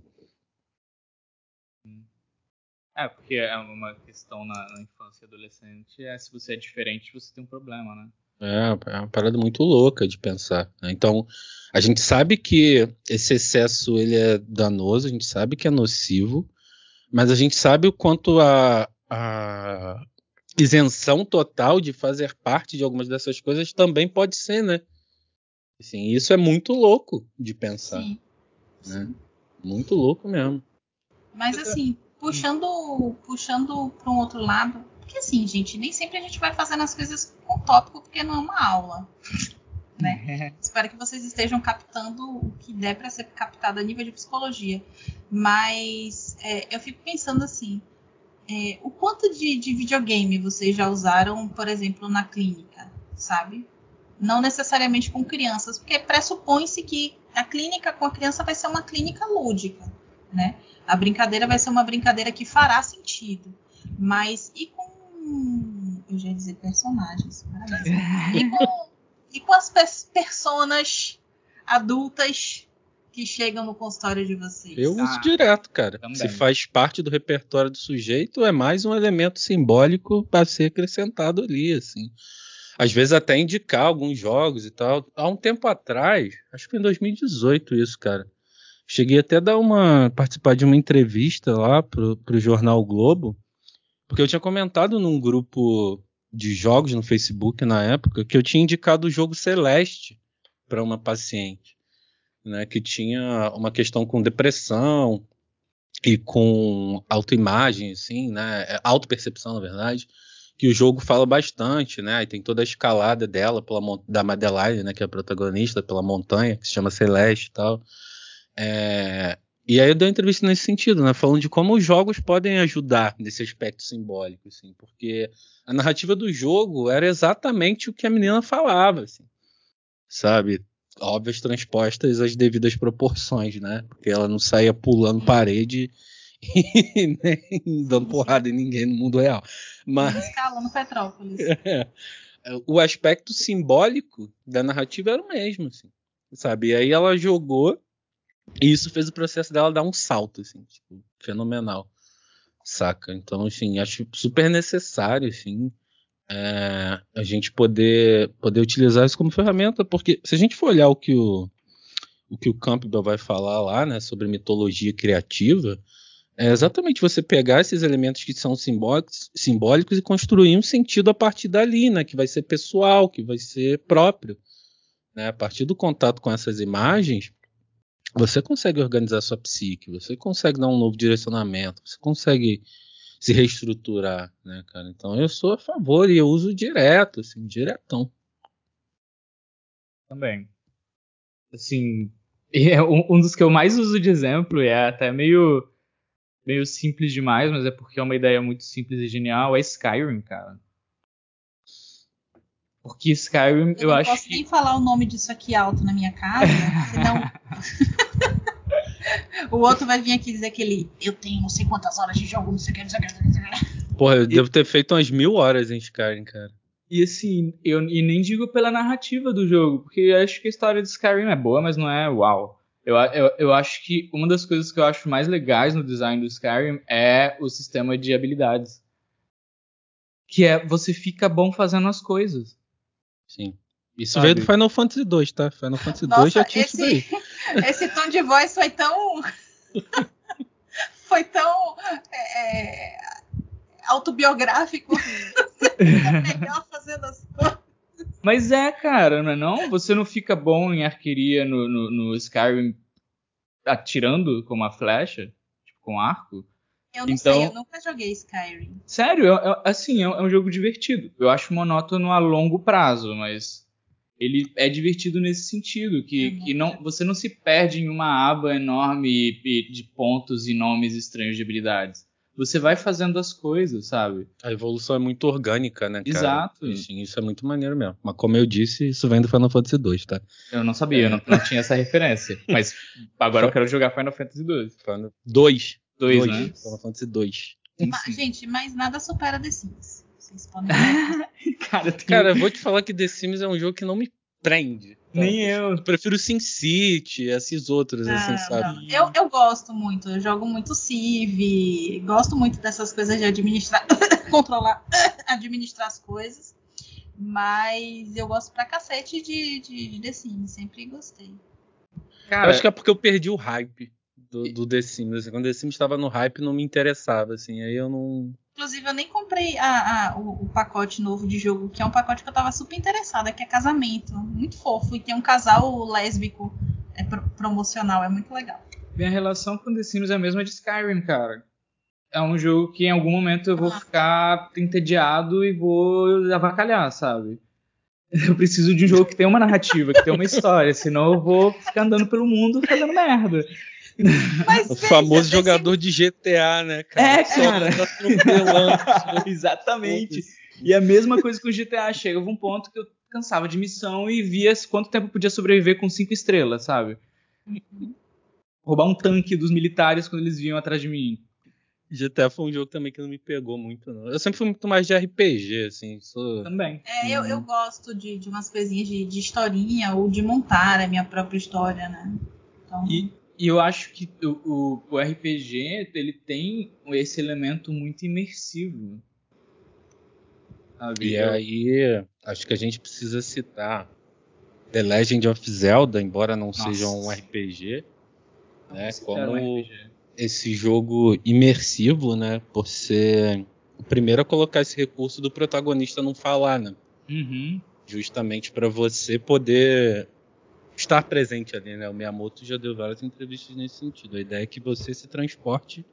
É, porque é uma questão na, na infância e adolescente, é se você é diferente, você tem um problema, né? É, é uma parada muito louca de pensar. né? Então, a gente sabe que esse excesso ele é danoso, a gente sabe que é nocivo, mas a gente sabe o quanto a, a isenção total de fazer parte de algumas dessas coisas também pode ser, né? Assim, isso é muito louco de pensar, Sim. né? Muito louco mesmo. Mas assim, puxando puxando para um outro lado, porque assim, gente, nem sempre a gente vai fazendo as coisas com tópico, porque não é uma aula. Né? Espero que vocês estejam captando o que der para ser captado a nível de psicologia. Mas é, eu fico pensando assim: é, o quanto de, de videogame vocês já usaram, por exemplo, na clínica, sabe? Não necessariamente com crianças, porque pressupõe-se que a clínica com a criança vai ser uma clínica lúdica, né? A brincadeira vai ser uma brincadeira que fará sentido. Mas e com. Eu já ia dizer personagens. parabéns. E com, e com as pers personas adultas que chegam no consultório de vocês? Eu uso Ah, direto, cara. também. Se faz parte do repertório do sujeito, é mais um elemento simbólico para ser acrescentado ali, assim. Às vezes até indicar alguns jogos e tal. Há um tempo atrás, acho que foi em 2018 isso, cara. Cheguei até a dar uma participar de uma entrevista lá pro, pro jornal Globo, porque eu tinha comentado num grupo de jogos no Facebook na época que eu tinha indicado o jogo Celeste para uma paciente, né, que tinha uma questão com depressão e com autoimagem, assim, né, é, autopercepção, na verdade, que o jogo fala bastante, né, e tem toda a escalada dela pela da Madeline, né, que é a protagonista, pela montanha, que se chama Celeste e tal. É, e aí eu dei uma entrevista nesse sentido, né? Falando de como os jogos podem ajudar nesse aspecto simbólico, assim, porque a narrativa do jogo era exatamente o que a menina falava, assim, sabe? Óbvias transpostas às devidas proporções, né? Porque ela não saía pulando parede e nem dando porrada em ninguém no mundo real. Mas Escalando Petrópolis. é. o aspecto simbólico da narrativa era o mesmo, assim, sabe? E aí ela jogou e isso fez o processo dela dar um salto, assim, tipo, fenomenal, saca? Então, assim, acho super necessário, assim, é, a gente poder poder utilizar isso como ferramenta, porque se a gente for olhar o que o o que o Campbell vai falar lá, né, sobre mitologia criativa, é exatamente você pegar esses elementos que são simbólicos, simbólicos e construir um sentido a partir dali, né? Que vai ser pessoal, que vai ser próprio. Né? A partir do contato com essas imagens, você consegue organizar sua psique, você consegue dar um novo direcionamento, você consegue se reestruturar, né, cara? Então eu sou a favor e eu uso direto, assim, diretão. Também. Assim, é um, um dos que eu mais uso de exemplo, é até meio, meio simples demais, mas é porque é uma ideia muito simples e genial, é Skyrim, cara. Porque Skyrim, eu, Eu, não acho posso que. nem falar o nome disso aqui alto na minha casa, senão. o outro vai vir aqui dizer que ele. Eu tenho não sei quantas horas de jogo, não sei o que, não sei o que. Não sei o que. Porra, eu devo ter feito umas mil horas em Skyrim, cara. E assim, eu e nem digo pela narrativa do jogo, porque eu acho que a história de Skyrim é boa, mas não é uau. Eu, eu, eu acho que uma das coisas que eu acho mais legais no design do Skyrim é o sistema de habilidades. Que é você fica bom fazendo as coisas. Sim. Isso Sabe? veio do Final Fantasy 2, tá? Final Fantasy 2 Nossa, já tinha isso daí. esse, esse tom de voz foi tão. foi tão. é, autobiográfico. é melhor fazendo as coisas. Mas é, cara, não é não? Você não fica bom em arqueria no, no, no Skyrim atirando com uma flecha? Tipo, com arco? Eu não Então- sei, eu nunca joguei Skyrim. Sério, é- é- assim, é, é um jogo divertido. Eu acho monótono a longo prazo, mas ele é divertido nesse sentido, que, Uhum. que não, você não se perde em uma aba enorme de pontos e nomes estranhos de habilidades. Você vai fazendo as coisas, sabe? A evolução é muito orgânica, né, cara? Exato. Sim, isso é muito maneiro mesmo. Mas como eu disse, isso vem do Final Fantasy 2, tá? Eu não sabia, eu não, não tinha essa referência. Mas agora eu quero jogar Final Fantasy 2. Final... 2. Dois, né? Final Fantasy 2. Ma- gente, mas nada supera The Sims. Vocês podem ver. Cara, tem- Cara, eu vou te falar que The Sims é um jogo que não me prende. nem eu. Eu prefiro SimCity, esses outros, assim, Ah, sabe? não. Eu, eu gosto muito, eu jogo muito Civ, gosto muito dessas coisas de administrar, controlar, administrar as coisas. Mas eu gosto pra cacete de, de, de The Sims, sempre gostei. Cara, Eu acho que é porque eu perdi o hype do, do The Sims. Assim, quando The Sims estava no hype, não me interessava, assim. Aí eu não. Inclusive, eu nem comprei a- a- o, o pacote novo de jogo, que é um pacote que eu tava super interessada, que é casamento. Muito fofo. E tem um casal lésbico é, pro- promocional, é muito legal. minha relação com The Sims é a mesma de Skyrim, cara. É um jogo que em algum momento eu vou Ah. ficar entediado e vou avacalhar, sabe? Eu preciso de um jogo que tenha uma narrativa, que tenha uma história, senão eu vou ficar andando pelo mundo fazendo merda. Mas, O veja, famoso jogador de GTA, né, cara? É, cara. tá atropelando. Exatamente. E a mesma coisa com o GTA. Chegava um ponto que eu cansava de missão e via quanto tempo eu podia sobreviver com cinco estrelas, sabe? Roubar um tanque dos militares quando eles vinham atrás de mim. GTA foi um jogo também que não me pegou muito, não. Eu sempre fui muito mais de RPG, assim. Sou... Também. É, eu, Uhum. eu gosto de, de umas coisinhas de, de historinha ou de montar a minha própria história, né? Então, E, e eu acho que o, o, o RPG ele tem esse elemento muito imersivo. Sabe? E aí, acho que a gente precisa citar The Legend of Zelda, embora não Nossa. seja um RPG, né? Como um RPG. esse jogo imersivo, né? Por ser o primeiro a colocar esse recurso do protagonista não falar, né? Uhum. Justamente para você poder estar presente ali, né? O Miyamoto já deu várias entrevistas nesse sentido. A ideia é que você se transporte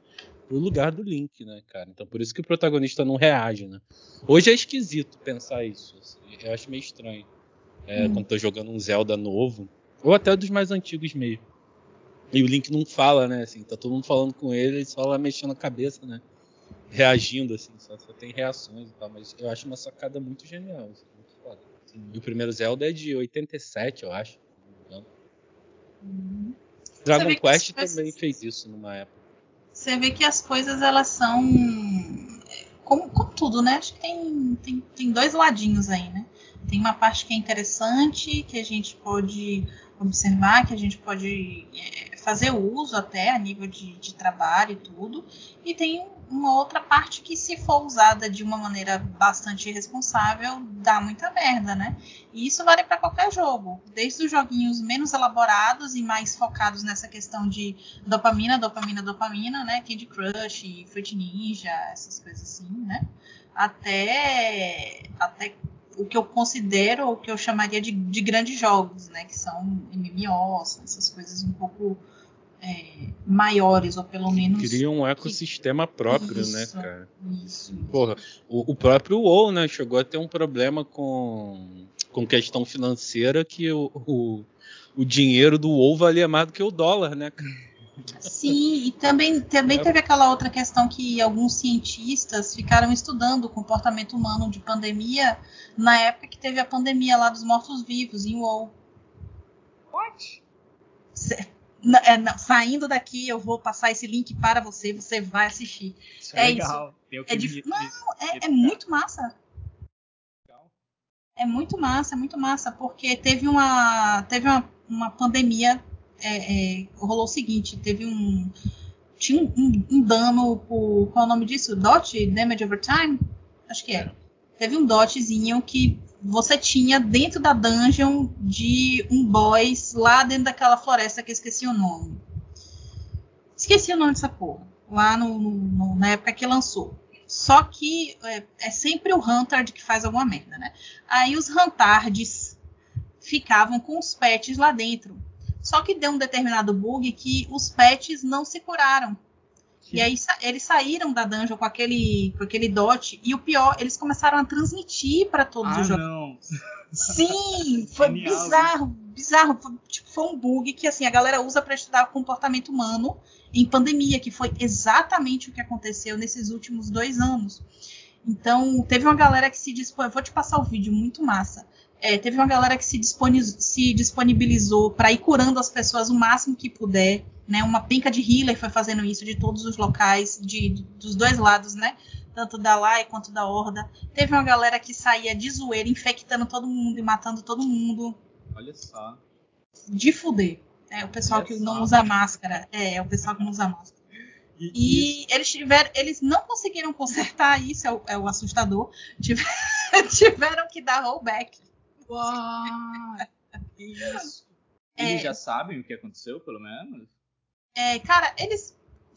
pro lugar do Link, né, cara? Então por isso que o protagonista não reage, né? Hoje é esquisito pensar isso. assim. Eu acho meio estranho. É, Hum. Quando tô jogando um Zelda novo, ou até dos mais antigos mesmo. E o Link não fala, né? Assim, tá todo mundo falando com ele, ele só lá mexendo a cabeça, né? Reagindo, assim, só, só tem reações e tal. Mas eu acho uma sacada muito genial, assim, muito foda. E o primeiro Zelda é de 87, eu acho. se não me engano. Uhum. Dragon Quest as coisas- também fez isso numa época. você vê que as coisas elas são como, como tudo, né? Acho que tem, tem, tem dois ladinhos aí, né? Tem uma parte que é interessante, que a gente pode observar, que a gente pode é, fazer uso até a nível de, de trabalho e tudo. E tem uma outra parte que, se for usada de uma maneira bastante irresponsável, dá muita merda, né? E isso vale para qualquer jogo, desde os joguinhos menos elaborados e mais focados nessa questão de dopamina, dopamina, dopamina, né? Candy Crush, Fruit Ninja, essas coisas assim, né? Até, até o que eu considero, o que eu chamaria de, de grandes jogos, né? Que são MMOs, essas coisas um pouco é, maiores, ou pelo menos. Cria um ecossistema próprio, né, Isso. cara? Isso. Porra, o, o próprio WoW, né, chegou a ter um problema com, com questão financeira que o, o, o dinheiro do WoW valia mais do que o dólar, né, cara? Sim, e também, também É. teve aquela outra questão que alguns cientistas ficaram estudando o comportamento humano de pandemia na época que teve a pandemia lá dos mortos-vivos em WoW. What? É, não, saindo daqui, eu vou passar esse link para você, você vai assistir. Isso É legal. Tem o É dif- me- Não, é, é muito massa. É muito massa, é muito massa, porque teve uma, teve uma, uma pandemia. É, é, rolou o seguinte: teve um. Tinha um, um- um dano por. Qual é o nome disso? DOT? Damage over time? Acho que é. teve um dotzinho que você tinha dentro da dungeon de um boss lá dentro daquela floresta que eu esqueci o nome. Esqueci o nome dessa porra. Lá no, no, na época que lançou. Só que é, é, sempre o Huntard que faz alguma merda, né? Aí os Huntards ficavam com os pets lá dentro. Só que deu um determinado bug que os pets não se curaram. Sim. E aí eles saíram da dungeon com aquele, com aquele dot. E o pior, eles começaram a transmitir para todos ah, os jogos. Não. Sim, foi Genial, bizarro, bizarro. Foi, tipo, foi um bug que assim, a galera usa para estudar comportamento humano em pandemia, que foi exatamente o que aconteceu nesses últimos dois anos. Então, teve uma galera que se dispôs. Vou te passar o vídeo, muito massa. É, teve uma galera que se, disponibilizou, se disponibilizou para ir curando as pessoas o máximo que puder. Né? Uma penca de healer foi fazendo isso de todos os locais, de, de, dos dois lados, né? Tanto da Lai quanto da Horda. Teve uma galera que saía de zoeira, infectando todo mundo e matando todo mundo. Olha só. De fuder. É o pessoal Olha que só. não usa máscara. É, é o pessoal que não usa máscara. E, eles tiveram, eles não conseguiram consertar isso, é o, é o assustador. Tiveram que dar rollback. Uau! Isso. É, eles já sabem o que aconteceu, pelo menos? É, cara, eles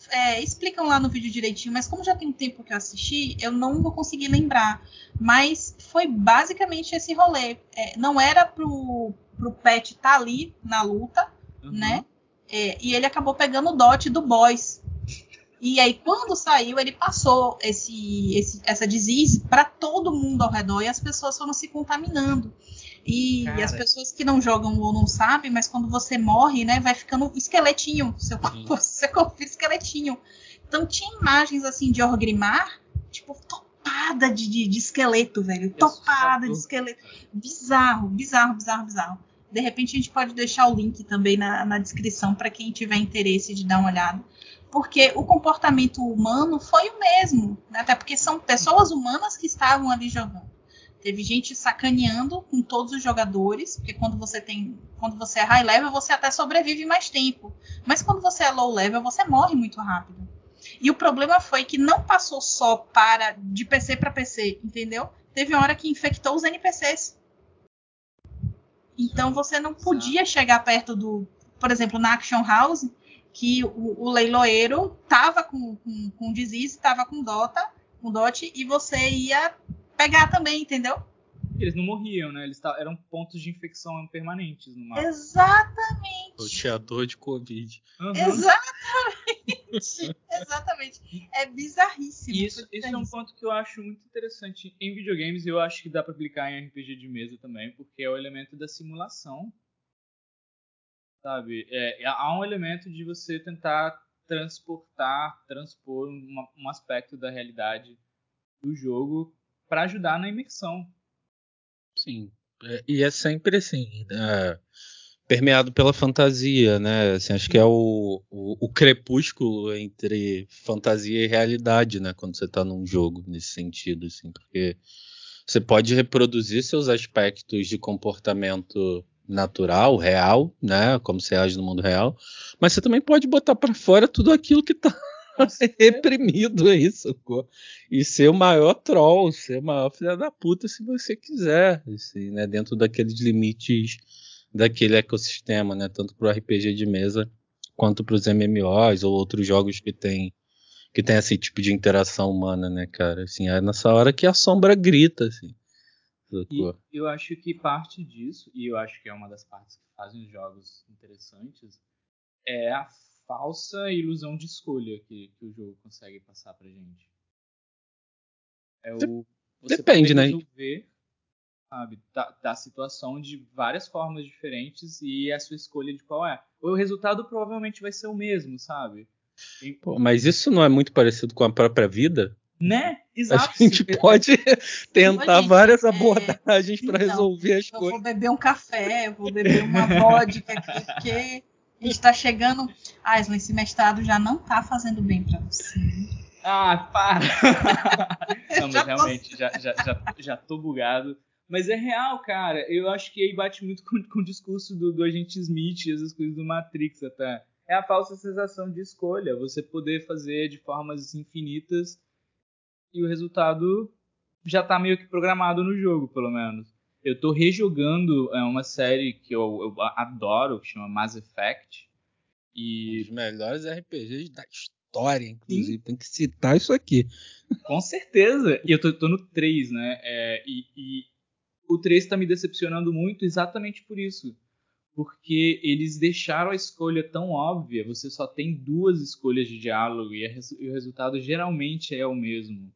é, explicam lá no vídeo direitinho, mas como já tem um tempo que eu assisti, eu não vou conseguir lembrar. Mas foi basicamente esse rolê. É, não era pro, pro Pet estar tá ali na luta, uhum. né? É, e ele acabou pegando o dot do boys. E aí, quando saiu, ele passou esse, esse essa disease para todo mundo ao redor e as pessoas foram se contaminando. E, e, as pessoas que não jogam ou não sabem, mas quando você morre, né, vai ficando esqueletinho, seu corpo, seu corpo esqueletinho. Então tinha imagens assim de Orgrimmar, tipo, topada de, de, de esqueleto, velho. Topada de esqueleto. Bizarro, bizarro, bizarro, bizarro. De repente a gente pode deixar o link também na, na descrição para quem tiver interesse de dar uma olhada. Porque o comportamento humano foi o mesmo, né? até porque são pessoas humanas que estavam ali jogando. Teve gente sacaneando com todos os jogadores, porque quando você tem, quando você é high level, você até sobrevive mais tempo. Mas quando você é low level, você morre muito rápido. E o problema foi que não passou só para de PC para PC, entendeu? Teve uma hora que infectou os NPCs. Então você não podia chegar perto do, por exemplo, na Action House, que o, o leiloeiro tava com, com, com disease, tava com Dota, com Dot, e você ia pegar também, entendeu? Eles não morriam, né? Eles eram pontos de infecção permanentes no mapa. Exatamente. O teatro de Covid. Uhum. Exatamente. Exatamente. É bizarríssimo. Isso, isso é um ponto que eu acho muito interessante em videogames e eu acho que dá para aplicar em RPG de mesa também, porque é o elemento da simulação. Sabe? É, há um elemento de você tentar transportar, transpor uma, um aspecto da realidade do jogo para ajudar na imersão. Sim, é, e é sempre assim, né? permeado pela fantasia, né? Assim, acho que é o, o, o, crepúsculo entre fantasia e realidade, né? Quando você está num jogo nesse sentido, assim, porque você pode reproduzir seus aspectos de comportamento natural, real, né? Como você age no mundo real, mas você também pode botar para fora tudo aquilo que está reprimido aí, socorro. E ser o maior troll, ser o maior filho da puta se você quiser, assim, né? Dentro daqueles limites daquele ecossistema, né? Tanto pro RPG de mesa quanto pros MMOs ou outros jogos que tem que tem esse tipo de interação humana, né, cara? Assim, é nessa hora que a sombra grita, assim. E eu acho que parte disso, e eu acho que é uma das partes que fazem os jogos interessantes, é a falsa ilusão de escolha que, que o jogo consegue passar pra gente. É o. Depende, né? Resolver, sabe, da, da, situação de várias formas diferentes e a sua escolha de qual é. O resultado provavelmente vai ser o mesmo, sabe? E... Pô, mas isso não é muito parecido com a própria vida? Né? Exato. A gente pode tentar gente, várias é, abordagens é... para então, resolver as eu coisas. Eu vou beber um café, eu vou beber uma vodka aqui, porque a gente tá chegando. Ah, esse mestrado já não tá fazendo bem para você. Ah, para! não, mas realmente, já, já, já, já tô bugado. Mas é real, cara. Eu acho que aí bate muito com, com o discurso do, do agente Smith e essas coisas do Matrix até. É a falsa sensação de escolha. Você poder fazer de formas infinitas e o resultado já tá meio que programado no jogo, pelo menos. Eu tô rejogando é, uma série que eu, eu adoro, que chama Mass Effect. E... Um dos melhores RPGs da história, inclusive. Sim. Tem que citar isso aqui. Com certeza. E eu tô, tô no 3, né? É, e, e, o 3 tá me decepcionando muito exatamente por isso. Porque eles deixaram a escolha tão óbvia. Você só tem duas escolhas de diálogo e, a, e o resultado geralmente é o mesmo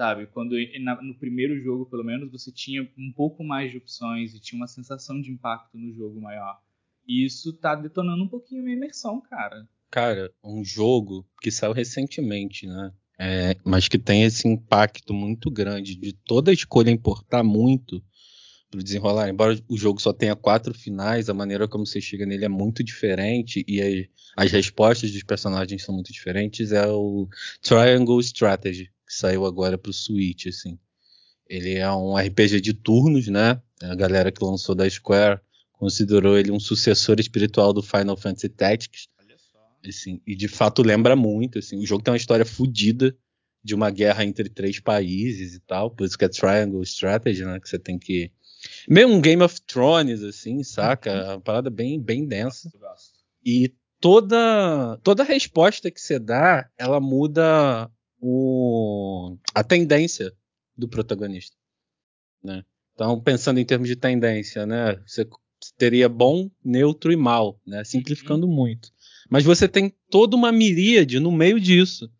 sabe? Quando no primeiro jogo, pelo menos, você tinha um pouco mais de opções e tinha uma sensação de impacto no jogo maior. E isso tá detonando um pouquinho a minha imersão, cara. Cara, um jogo que saiu recentemente, né? É, mas que tem esse impacto muito grande de toda escolha importar muito pro desenrolar. Embora o jogo só tenha quatro finais, a maneira como você chega nele é muito diferente e as, as respostas dos personagens são muito diferentes. É o Triangle Strategy, que saiu agora pro Switch, assim. Ele é um RPG de turnos, né? A galera que lançou da Square considerou ele um sucessor espiritual do Final Fantasy Tactics. Assim, e de fato lembra muito, assim. O jogo tem uma história fodida de uma guerra entre três países e tal, por isso que é Triangle Strategy, né? Que você tem que meio um Game of Thrones, assim, saca? Uhum. Uma parada bem, bem densa. E toda toda resposta que você dá, ela muda o, a tendência do protagonista, né? Então, pensando em termos de tendência, né? Você teria bom, neutro e mal, né? Simplificando uhum. muito. Mas você tem toda uma miríade no meio disso,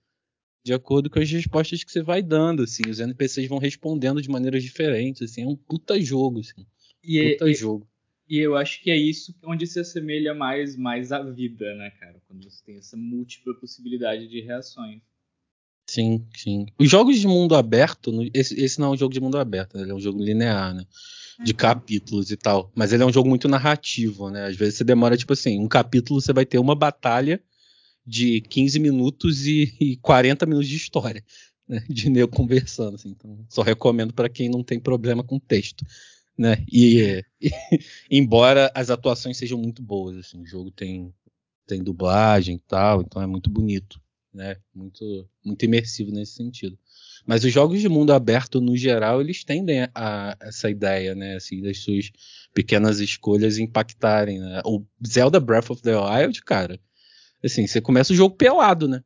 de acordo com as respostas que você vai dando, assim. Os NPCs vão respondendo de maneiras diferentes, assim. É um puta jogo, assim. E é, puta é, jogo. E eu acho que é isso onde se assemelha mais, mais à vida, né, cara? Quando você tem essa múltipla possibilidade de reações. Sim, sim. Os jogos de mundo aberto, esse, esse não é um jogo de mundo aberto, ele é um jogo linear, né? De uhum. capítulos e tal. Mas ele é um jogo muito narrativo, né? Às vezes você demora, tipo assim, um capítulo você vai ter uma batalha de 15 minutos e, e 40 minutos de história, né? De nego conversando, assim. Então, só recomendo para quem não tem problema com texto, né? E, e, embora as atuações sejam muito boas, assim, o jogo tem, tem dublagem e tal, então é muito bonito né? Muito, muito imersivo nesse sentido. Mas os jogos de mundo aberto, no geral, eles tendem a, a essa ideia, né? Assim, das suas pequenas escolhas impactarem. Né? O Zelda Breath of the Wild, cara, assim, você começa o jogo pelado, né?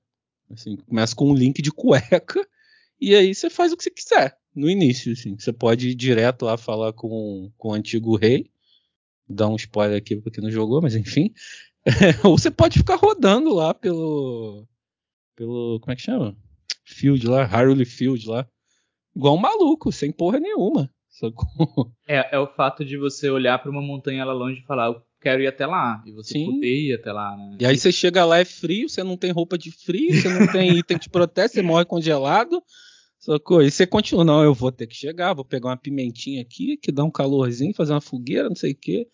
Assim, começa com um link de cueca e aí você faz o que você quiser no início, assim. Você pode ir direto lá falar com, com o antigo rei, dar um spoiler aqui porque não jogou, mas enfim. Ou você pode ficar rodando lá pelo pelo. Como é que chama? Field lá, Hyrule Field lá. Igual um maluco, sem porra nenhuma. É, é o fato de você olhar para uma montanha lá longe e falar, eu quero ir até lá. E você Sim. poder ir até lá, né? E aí você chega lá, é frio, você não tem roupa de frio, você não tem item te protege, você morre congelado. Sacou? E você continua, não, eu vou ter que chegar, vou pegar uma pimentinha aqui, que dá um calorzinho, fazer uma fogueira, não sei o quê.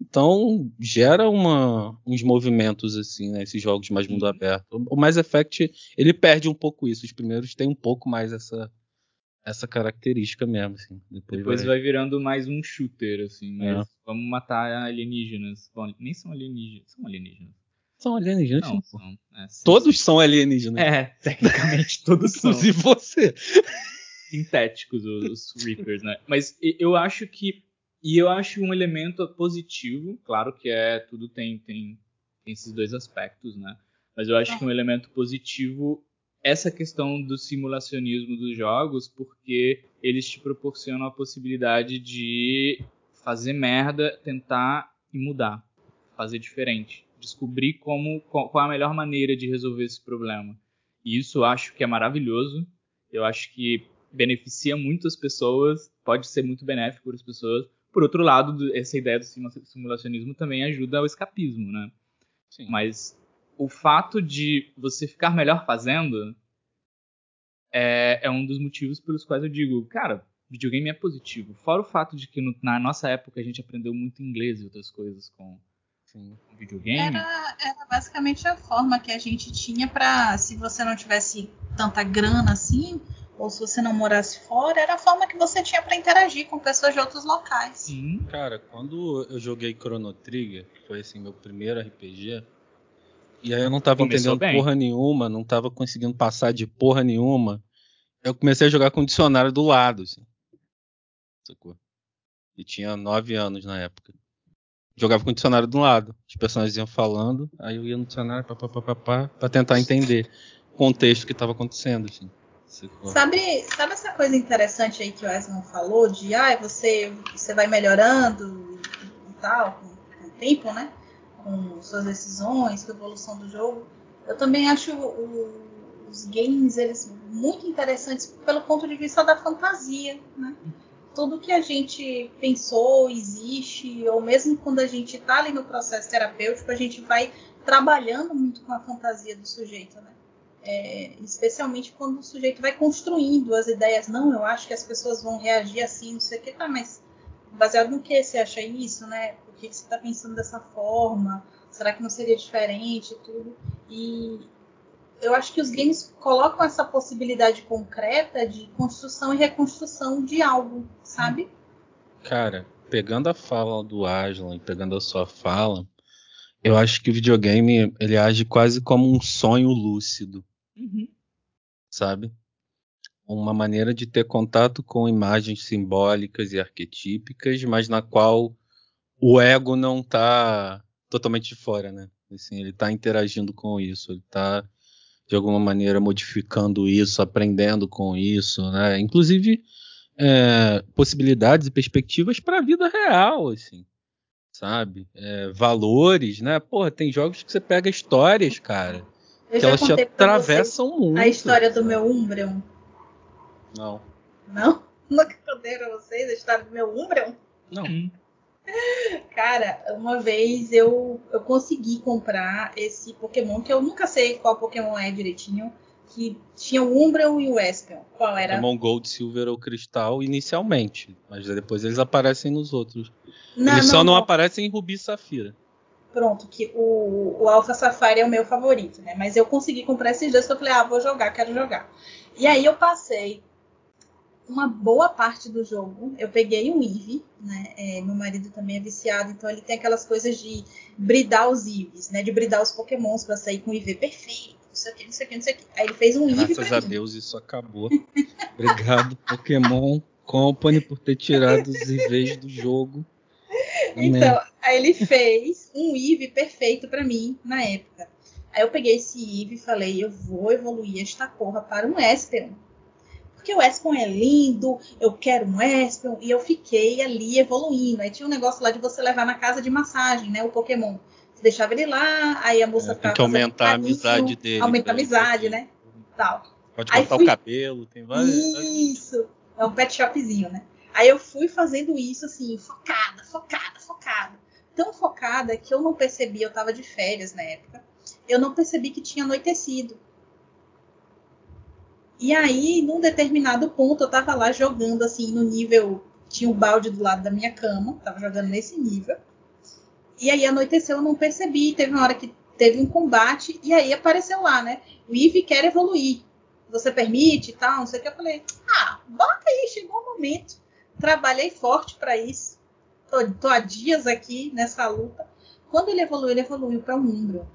Então gera uma, uns movimentos assim, né, esses jogos mais mundo aberto. O Mass Effect ele perde um pouco isso. Os primeiros têm um pouco mais essa essa característica mesmo, assim. Depois, Depois vai... vai... virando mais um shooter, assim, mas é. vamos matar alienígenas. Bom, nem são alienígenas, são alienígenas. São alienígenas, Não, são, é, sim, Todos sim. são alienígenas. É, tecnicamente todos são. Inclusive você. Sintéticos os, os Reapers, né? Mas eu acho que e eu acho um elemento positivo, claro que é tudo tem, tem, tem esses dois aspectos, né? Mas eu acho que um elemento positivo essa questão do simulacionismo dos jogos, porque eles te proporcionam a possibilidade de fazer merda, tentar e mudar, fazer diferente, descobrir como qual, qual a melhor maneira de resolver esse problema. E isso eu acho que é maravilhoso. Eu acho que beneficia muito as pessoas, pode ser muito benéfico para as pessoas, por outro lado, essa ideia do simulacionismo também ajuda ao escapismo, né? Sim. Mas o fato de você ficar melhor fazendo é, é, um dos motivos pelos quais eu digo, cara, videogame é positivo. Fora o fato de que no, na nossa época a gente aprendeu muito inglês e outras coisas com, com videogame. Era, era, basicamente a forma que a gente tinha para, se você não tivesse tanta grana assim, ou se você não morasse fora, era a forma que você tinha para interagir com pessoas de outros locais. Sim. Cara, quando eu joguei Chrono Trigger, foi assim meu primeiro RPG, e aí eu não tava Começou entendendo bem. porra nenhuma, não tava conseguindo passar de porra nenhuma. eu comecei a jogar com o dicionário do lado, assim. Sacou? E tinha nove anos na época. Jogava com o dicionário do lado. Os personagens iam falando, aí eu ia no dicionário pá, pá, pá, pá, pá, pra tentar entender o contexto que estava acontecendo, assim. Sabe, sabe essa coisa interessante aí que o Esmond falou de ah, você, você vai melhorando e, e tal, com, com o tempo, né? Com suas decisões, com a evolução do jogo. Eu também acho o- os games eles muito interessantes pelo ponto de vista da fantasia, né? Tudo que a gente pensou existe, ou mesmo quando a gente está ali no processo terapêutico, a gente vai trabalhando muito com a fantasia do sujeito, né? É, especialmente quando o sujeito vai construindo as ideias. Não, eu acho que as pessoas vão reagir assim, não sei o que, tá, mas baseado no que você acha isso, né? Por que você está pensando dessa forma? Será que não seria diferente e tudo? E eu acho que os games colocam essa possibilidade concreta de construção e reconstrução de algo, sabe? Cara, pegando a fala do Aslan pegando a sua fala, eu acho que o videogame ele age quase como um sonho lúcido, Uhum. sabe? Uma maneira de ter contato com imagens simbólicas e arquetípicas, mas na qual o ego não tá totalmente de fora, né? Assim, ele tá interagindo com isso, ele tá de alguma maneira modificando isso, aprendendo com isso, né? Inclusive é, possibilidades e perspectivas para a vida real, assim, sabe? É, valores, né? Porra, tem jogos que você pega histórias, cara, Eu que já elas te atravessam muito. a história do meu Umbreon. Não, Não? Nunca contei pra vocês a história do meu Umbreon? não. Uhum. Cara, uma vez eu, eu consegui comprar esse Pokémon, que eu nunca sei qual Pokémon é direitinho, que tinha o Umbreon e o Espion. Qual era? Pokémon Gold, Silver ou Cristal inicialmente, mas depois eles aparecem nos outros. Não, eles só não, não. aparecem em Rubi e Safira. Pronto, que o, o Alpha Safari é o meu favorito, né? Mas eu consegui comprar esses dois, que eu falei, ah, vou jogar, quero jogar. E aí eu passei uma boa parte do jogo. Eu peguei um Eevee, né? É, meu marido também é viciado, então ele tem aquelas coisas de bridar os Eevees, né? De bridar os Pokémons pra sair com o Eevee perfeito, não sei o que, não sei o que, não sei o que. Aí ele fez um Graças pra a mim. Deus isso acabou. Obrigado, Pokémon Company, por ter tirado os IVs do jogo. Então, aí ele fez um Eevee perfeito pra mim na época. Aí eu peguei esse Eevee e falei, eu vou evoluir esta porra para um Espeon. Porque o Espeon é lindo, eu quero um Espeon, e eu fiquei ali evoluindo. Aí tinha um negócio lá de você levar na casa de massagem, né, o Pokémon. Você deixava ele lá, aí a moça É, tem que aumentar a amizade dele. Aumenta a amizade, né, tal. Pode Aí cortar fui- o cabelo, tem vários. Isso. É um pet shopzinho, né? Aí eu fui fazendo isso assim, focada, focada, focada. Tão focada que eu não percebi, eu tava de férias na época. Eu não percebi que tinha anoitecido. E aí, num determinado ponto, eu tava lá jogando assim no nível. Tinha um balde do lado da minha cama, tava jogando nesse nível. E aí anoiteceu, eu não percebi. Teve uma hora que teve um combate, e aí apareceu lá, né? O Eve quer evoluir você permite e tal, não sei o que. Eu falei, ah, bota aí, chegou o momento. Trabalhei forte para isso. Tô, tô há dias aqui nessa luta. Quando ele evoluiu, ele evoluiu para um Umbro.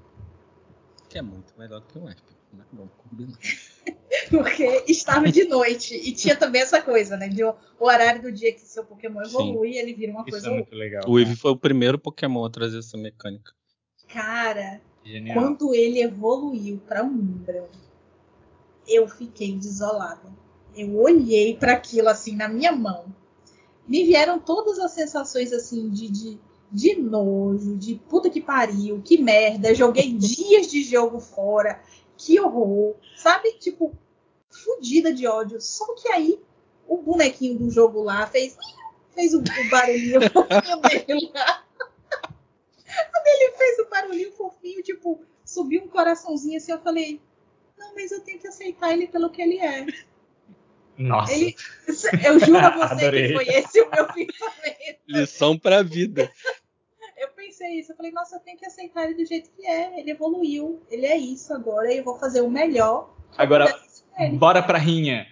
Que é muito melhor que o Esper. Né? Vamos combinar. Porque estava de noite. E tinha também essa coisa, né? De o horário do dia que seu Pokémon Sim. evolui, ele vira uma Isso coisa é muito legal. O Eevee foi o primeiro Pokémon a trazer essa mecânica. Cara, Genial. quando ele evoluiu para um Umbreon, eu fiquei desolada. Eu olhei para aquilo assim na minha mão. Me vieram todas as sensações assim de, de, de nojo, de puta que pariu, que merda. Joguei dias de jogo fora, que horror, sabe? Tipo, fudida de ódio. Só que aí o bonequinho do jogo lá fez, fez o, o barulhinho fofinho dele lá. Quando ele fez o barulhinho fofinho, tipo, subiu um coraçãozinho assim, eu falei, não, mas eu tenho que aceitar ele pelo que ele é. Nossa. Ele, eu juro a você que foi esse o meu pensamento. Lição pra vida. Eu pensei isso, eu falei, nossa, eu tenho que aceitar ele do jeito que é. Ele evoluiu, ele é isso agora, e eu vou fazer o melhor. Agora, bora pra rinha.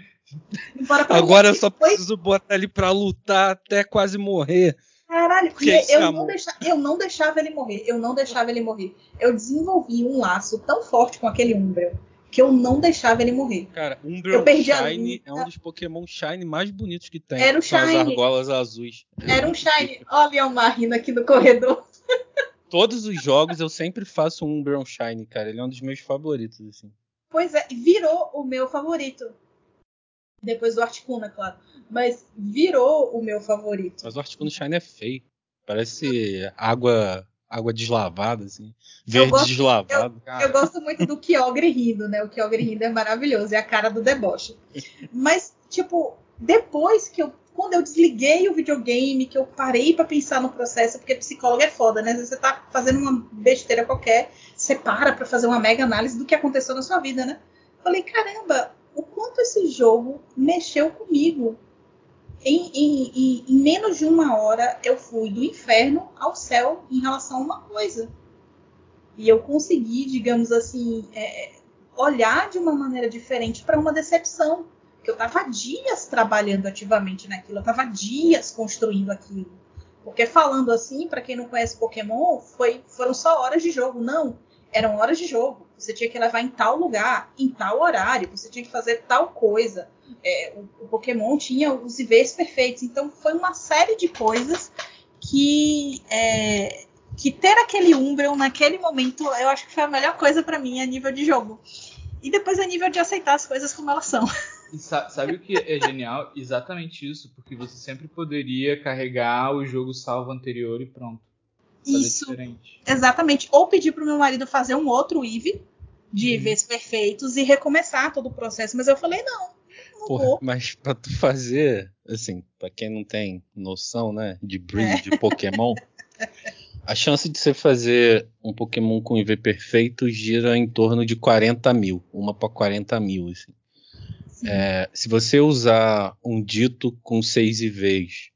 Bora pra Agora eu frente. só Foi preciso botar ele pra lutar até quase morrer. Caralho, Que e isso, eu, não amor? deixa- eu não deixava ele morrer. Eu não deixava ele morrer. Eu desenvolvi um laço tão forte com aquele Umbreon que eu não deixava ele morrer. Cara, Umbreon Shine é um dos Pokémon Shine mais bonitos que tem. Era o Shine. As argolas azuis. Era um Shine. Olha o Marina aqui no corredor. Todos os jogos eu sempre faço um Umbreon Shine, cara. Ele é um dos meus favoritos, assim. Pois é, virou o meu favorito. Depois do Articuno, é claro. Mas virou o meu favorito. Mas o Articuno Shine é feio. Parece água água deslavada, assim. Verde gosto, deslavado. Eu, eu, gosto muito do Kyogre rindo, né? O Kyogre rindo é maravilhoso. É a cara do deboche. Mas, tipo, depois que eu. Quando eu desliguei o videogame, que eu parei para pensar no processo, porque psicólogo é foda, né? Você tá fazendo uma besteira qualquer, você para pra fazer uma mega análise do que aconteceu na sua vida, né? Falei, caramba, o quanto esse jogo mexeu comigo. Em, em, em, em, menos de uma hora eu fui do inferno ao céu em relação a uma coisa. E eu consegui, digamos assim, é, olhar de uma maneira diferente para uma decepção. Que eu estava dias trabalhando ativamente naquilo, eu estava dias construindo aquilo. Porque falando assim, para quem não conhece Pokémon, foi, foram só horas de jogo. Não, eram horas de jogo. Você tinha que levar em tal lugar, em tal horário, você tinha que fazer tal coisa. É, o, o, Pokémon tinha os IVs perfeitos. Então foi uma série de coisas que é, que ter aquele Umbreon naquele momento, eu acho que foi a melhor coisa para mim a nível de jogo. E depois a nível de aceitar as coisas como elas são. sabe o que é genial? Exatamente isso, porque você sempre poderia carregar o jogo salvo anterior e pronto. Isso. Diferente. Exatamente. Ou pedir pro meu marido fazer um outro IV de uhum. IVs perfeitos e recomeçar todo o processo. Mas eu falei, não. Porra, mas pra tu fazer, assim, pra quem não tem noção, né, de breed, de Pokémon, a chance de você fazer um Pokémon com IV perfeito gira em torno de 40 mil. Uma para 40 mil, assim. É, se você usar um dito com 6 IVs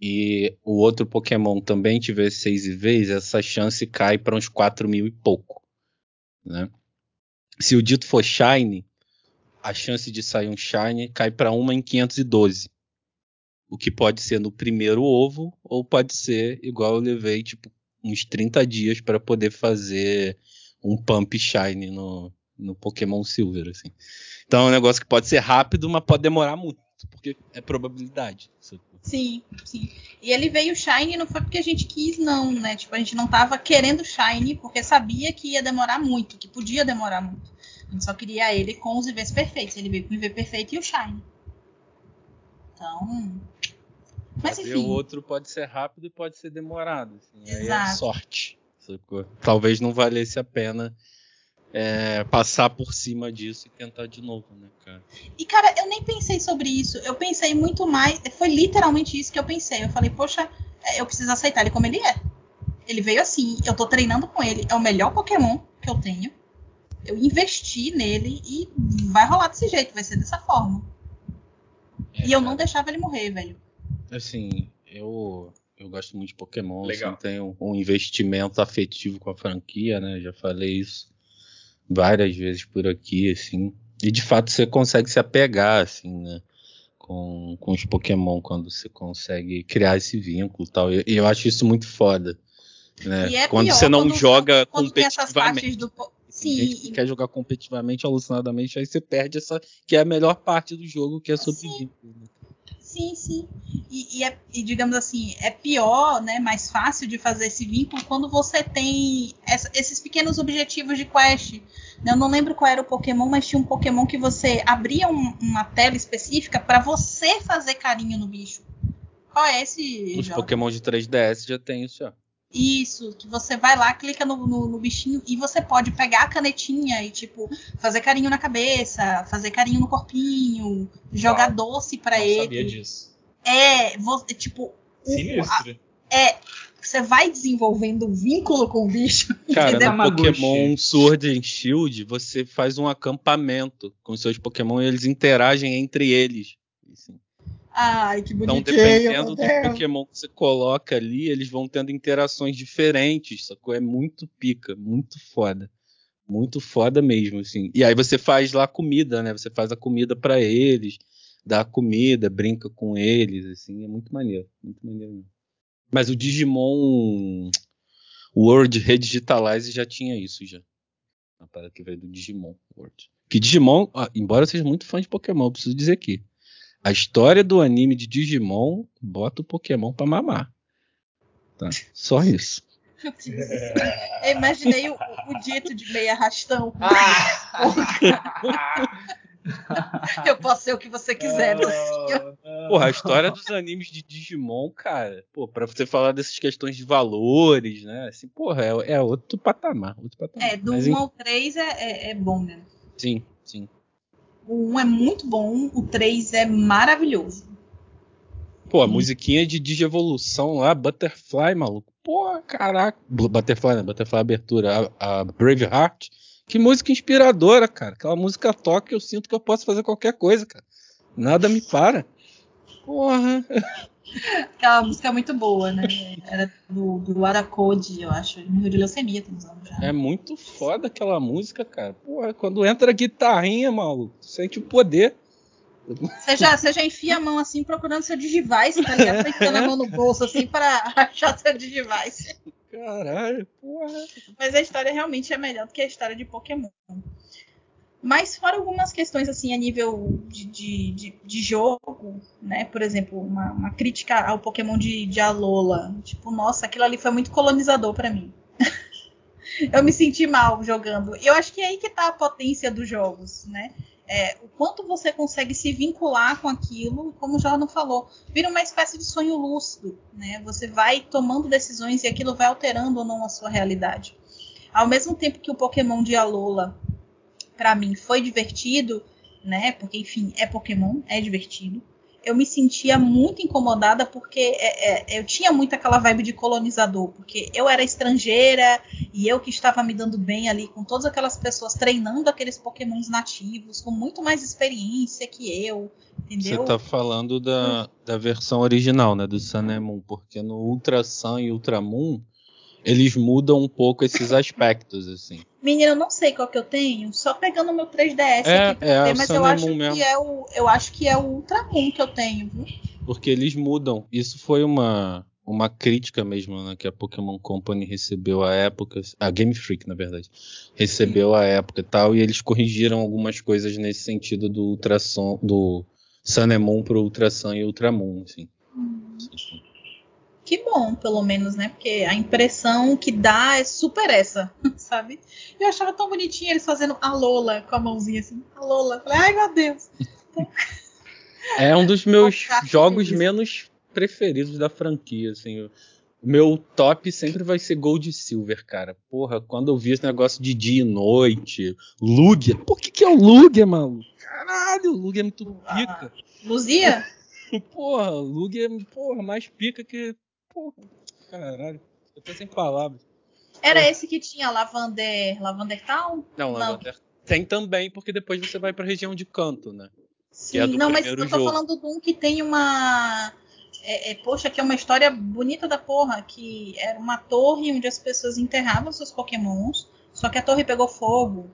e o outro Pokémon também tiver 6 IVs, essa chance cai para uns 4 mil e pouco. Né? Se o dito for Shine, a chance de sair um Shine cai para uma em 512. O que pode ser no primeiro ovo, ou pode ser igual eu levei, tipo, uns 30 dias para poder fazer um Pump Shine no, no Pokémon Silver, assim. Então é um negócio que pode ser rápido, mas pode demorar muito, porque é probabilidade. Sim, sim. E ele veio Shine não foi porque a gente quis, não, né? Tipo, a gente não tava querendo Shine porque sabia que ia demorar muito, que podia demorar muito. A gente só queria ele com os IVs perfeitos. Ele veio com o IV perfeito e o Shine. Então. Mas enfim. O outro pode ser rápido e pode ser demorado. Assim. Aí é sorte. Sacou? Talvez não valesse a pena é, passar por cima disso e tentar de novo, né, cara? E, cara, eu nem pensei sobre isso. Eu pensei muito mais. Foi literalmente isso que eu pensei. Eu falei, poxa, é, eu preciso aceitar ele como ele é. Ele veio assim, eu tô treinando com ele. É o melhor Pokémon que eu tenho. Eu investi nele e vai rolar desse jeito, vai ser dessa forma. É, e eu não deixava ele morrer, velho. Assim, eu eu gosto muito de Pokémon, Legal. Assim, tenho um investimento afetivo com a franquia, né? Já falei isso várias vezes por aqui, assim. E de fato você consegue se apegar, assim, né? Com, com os Pokémon, quando você consegue criar esse vínculo e tal. E eu acho isso muito foda. Né? É quando você não quando, joga quando competitivamente. Do... Sim. Tem gente que quer jogar competitivamente, alucinadamente, aí você perde essa que é a melhor parte do jogo, que é sobre vínculo. Né? Sim, sim. E, e, é, e, digamos assim, é pior, né, mais fácil de fazer esse vínculo quando você tem essa, esses pequenos objetivos de quest. Eu não lembro qual era o Pokémon, mas tinha um Pokémon que você abria um, uma tela específica para você fazer carinho no bicho. Qual é esse? Os Pokémon de 3DS já tem isso, ó. Isso, que você vai lá, clica no, no, no, bichinho e você pode pegar a canetinha e, tipo, fazer carinho na cabeça, fazer carinho no corpinho, jogar doce para ele. sabia disso. É, você, tipo. Sinistro. A, é, você vai desenvolvendo um vínculo com o bicho. Cara, no Pokémon Sword and Shield, você faz um acampamento com seus Pokémon e eles interagem entre eles. Assim. Ai, que bonitinho. Então, dependendo do Pokémon que você coloca ali, eles vão tendo interações diferentes, sacou? É muito pica, muito foda. Muito foda mesmo, assim. E aí você faz lá comida, né? Você faz a comida para eles, dá a comida, brinca com eles, assim. É muito maneiro, muito maneiro mesmo. Mas o Digimon World Redigitalize já tinha isso, já. Uma parada que veio do Digimon World. Que Digimon, embora eu seja muito fã de Pokémon, preciso dizer aqui. A história do anime de Digimon bota o Pokémon pra mamar. Tá? Só isso. Eu imaginei o, o dito de meia arrastão. Ah! Eu posso ser o que você quiser, Ah. docinho. Porra, a história dos animes de Digimon, cara, pô, pra você falar dessas questões de valores, né? Assim, porra, é, é outro patamar. Outro patamar. É, do Mas, 1 em- ao 3 é, é, é bom mesmo. Sim, sim. O 1 é muito bom, o 3 é maravilhoso. Pô, a musiquinha de Digievolução lá, Butterfly, maluco. Pô, caraca. Bu- Butterfly, né? Butterfly abertura. A, a Braveheart. Que música inspiradora, cara. Aquela música toca eu sinto que eu posso fazer qualquer coisa, cara. Nada me para. Porra. Aquela música é muito boa, né? Era do, do Aracode, eu acho. Morreu de leucemia, tem uns anos já. É muito foda aquela música, cara. Porra, quando entra a guitarrinha, maluco, sente o poder. Você já, você já enfia a mão assim procurando seu Digivice, tá ligado? Tá enfiando a mão no bolso assim para achar seu Digivice. Caralho, porra. Mas a história realmente é melhor do que a história de Pokémon. Mas fora algumas questões assim a nível de, de, de, de jogo, né? Por exemplo, uma, uma crítica ao Pokémon de, de Alola. Tipo, nossa, aquilo ali foi muito colonizador pra mim. eu me senti mal jogando. Eu acho que é aí que tá a potência dos jogos, né? É, o quanto você consegue se vincular com aquilo, como o Jordan falou, vira uma espécie de sonho lúcido, né? Você vai tomando decisões e aquilo vai alterando ou não a sua realidade. Ao mesmo tempo que o Pokémon de Alola, para mim, foi divertido, né? Porque, enfim, é Pokémon, é divertido. Eu me sentia muito incomodada porque é, é, eu tinha muito aquela vibe de colonizador, porque eu era estrangeira e eu que estava me dando bem ali com todas aquelas pessoas treinando aqueles Pokémons nativos, com muito mais experiência que eu, entendeu? Você tá falando da, da versão original, né? Do Moon, porque no Ultra Sun e Ultra Moon eles mudam um pouco esses aspectos, assim. Menina, eu não sei qual que eu tenho, só pegando o meu 3DS É, aqui é, mas eu and acho que é o eu acho que é o Ultramoon que eu tenho, viu? Porque eles mudam. Isso foi uma, uma crítica mesmo, né? Que a Pokémon Company recebeu à época. A Game Freak, na verdade. Recebeu à época e tal. E eles corrigiram algumas coisas nesse sentido do ultrassom, do Sun and Moon pro e Ultra Moon, assim. Assim. Que bom, pelo menos, né? Porque a impressão que dá é super essa, sabe? Eu achava tão bonitinho eles fazendo a Lola com a mãozinha assim. A Lola. Falei, ai meu Deus. É um dos meus jogos menos preferidos da franquia, assim. O meu top sempre vai ser Gold e Silver, cara. Porra, quando eu vi esse negócio de dia e noite, Lugia. Por que que é o Lugia, maluco? Caralho, o Lugia é muito pica. Luzia? Porra, o Lugia é porra, mais pica que... Porra, caralho. Eu tô sem palavras. Era esse que tinha Lavander, Lavander Town? Não, Não. Tem também, porque depois você vai pra região de canto, né? Sim, é do não, mas eu tô jogo. falando de um que tem uma. É, é, poxa, que é uma história bonita da porra. Que era uma torre onde as pessoas enterravam seus pokémons, só que a torre pegou fogo.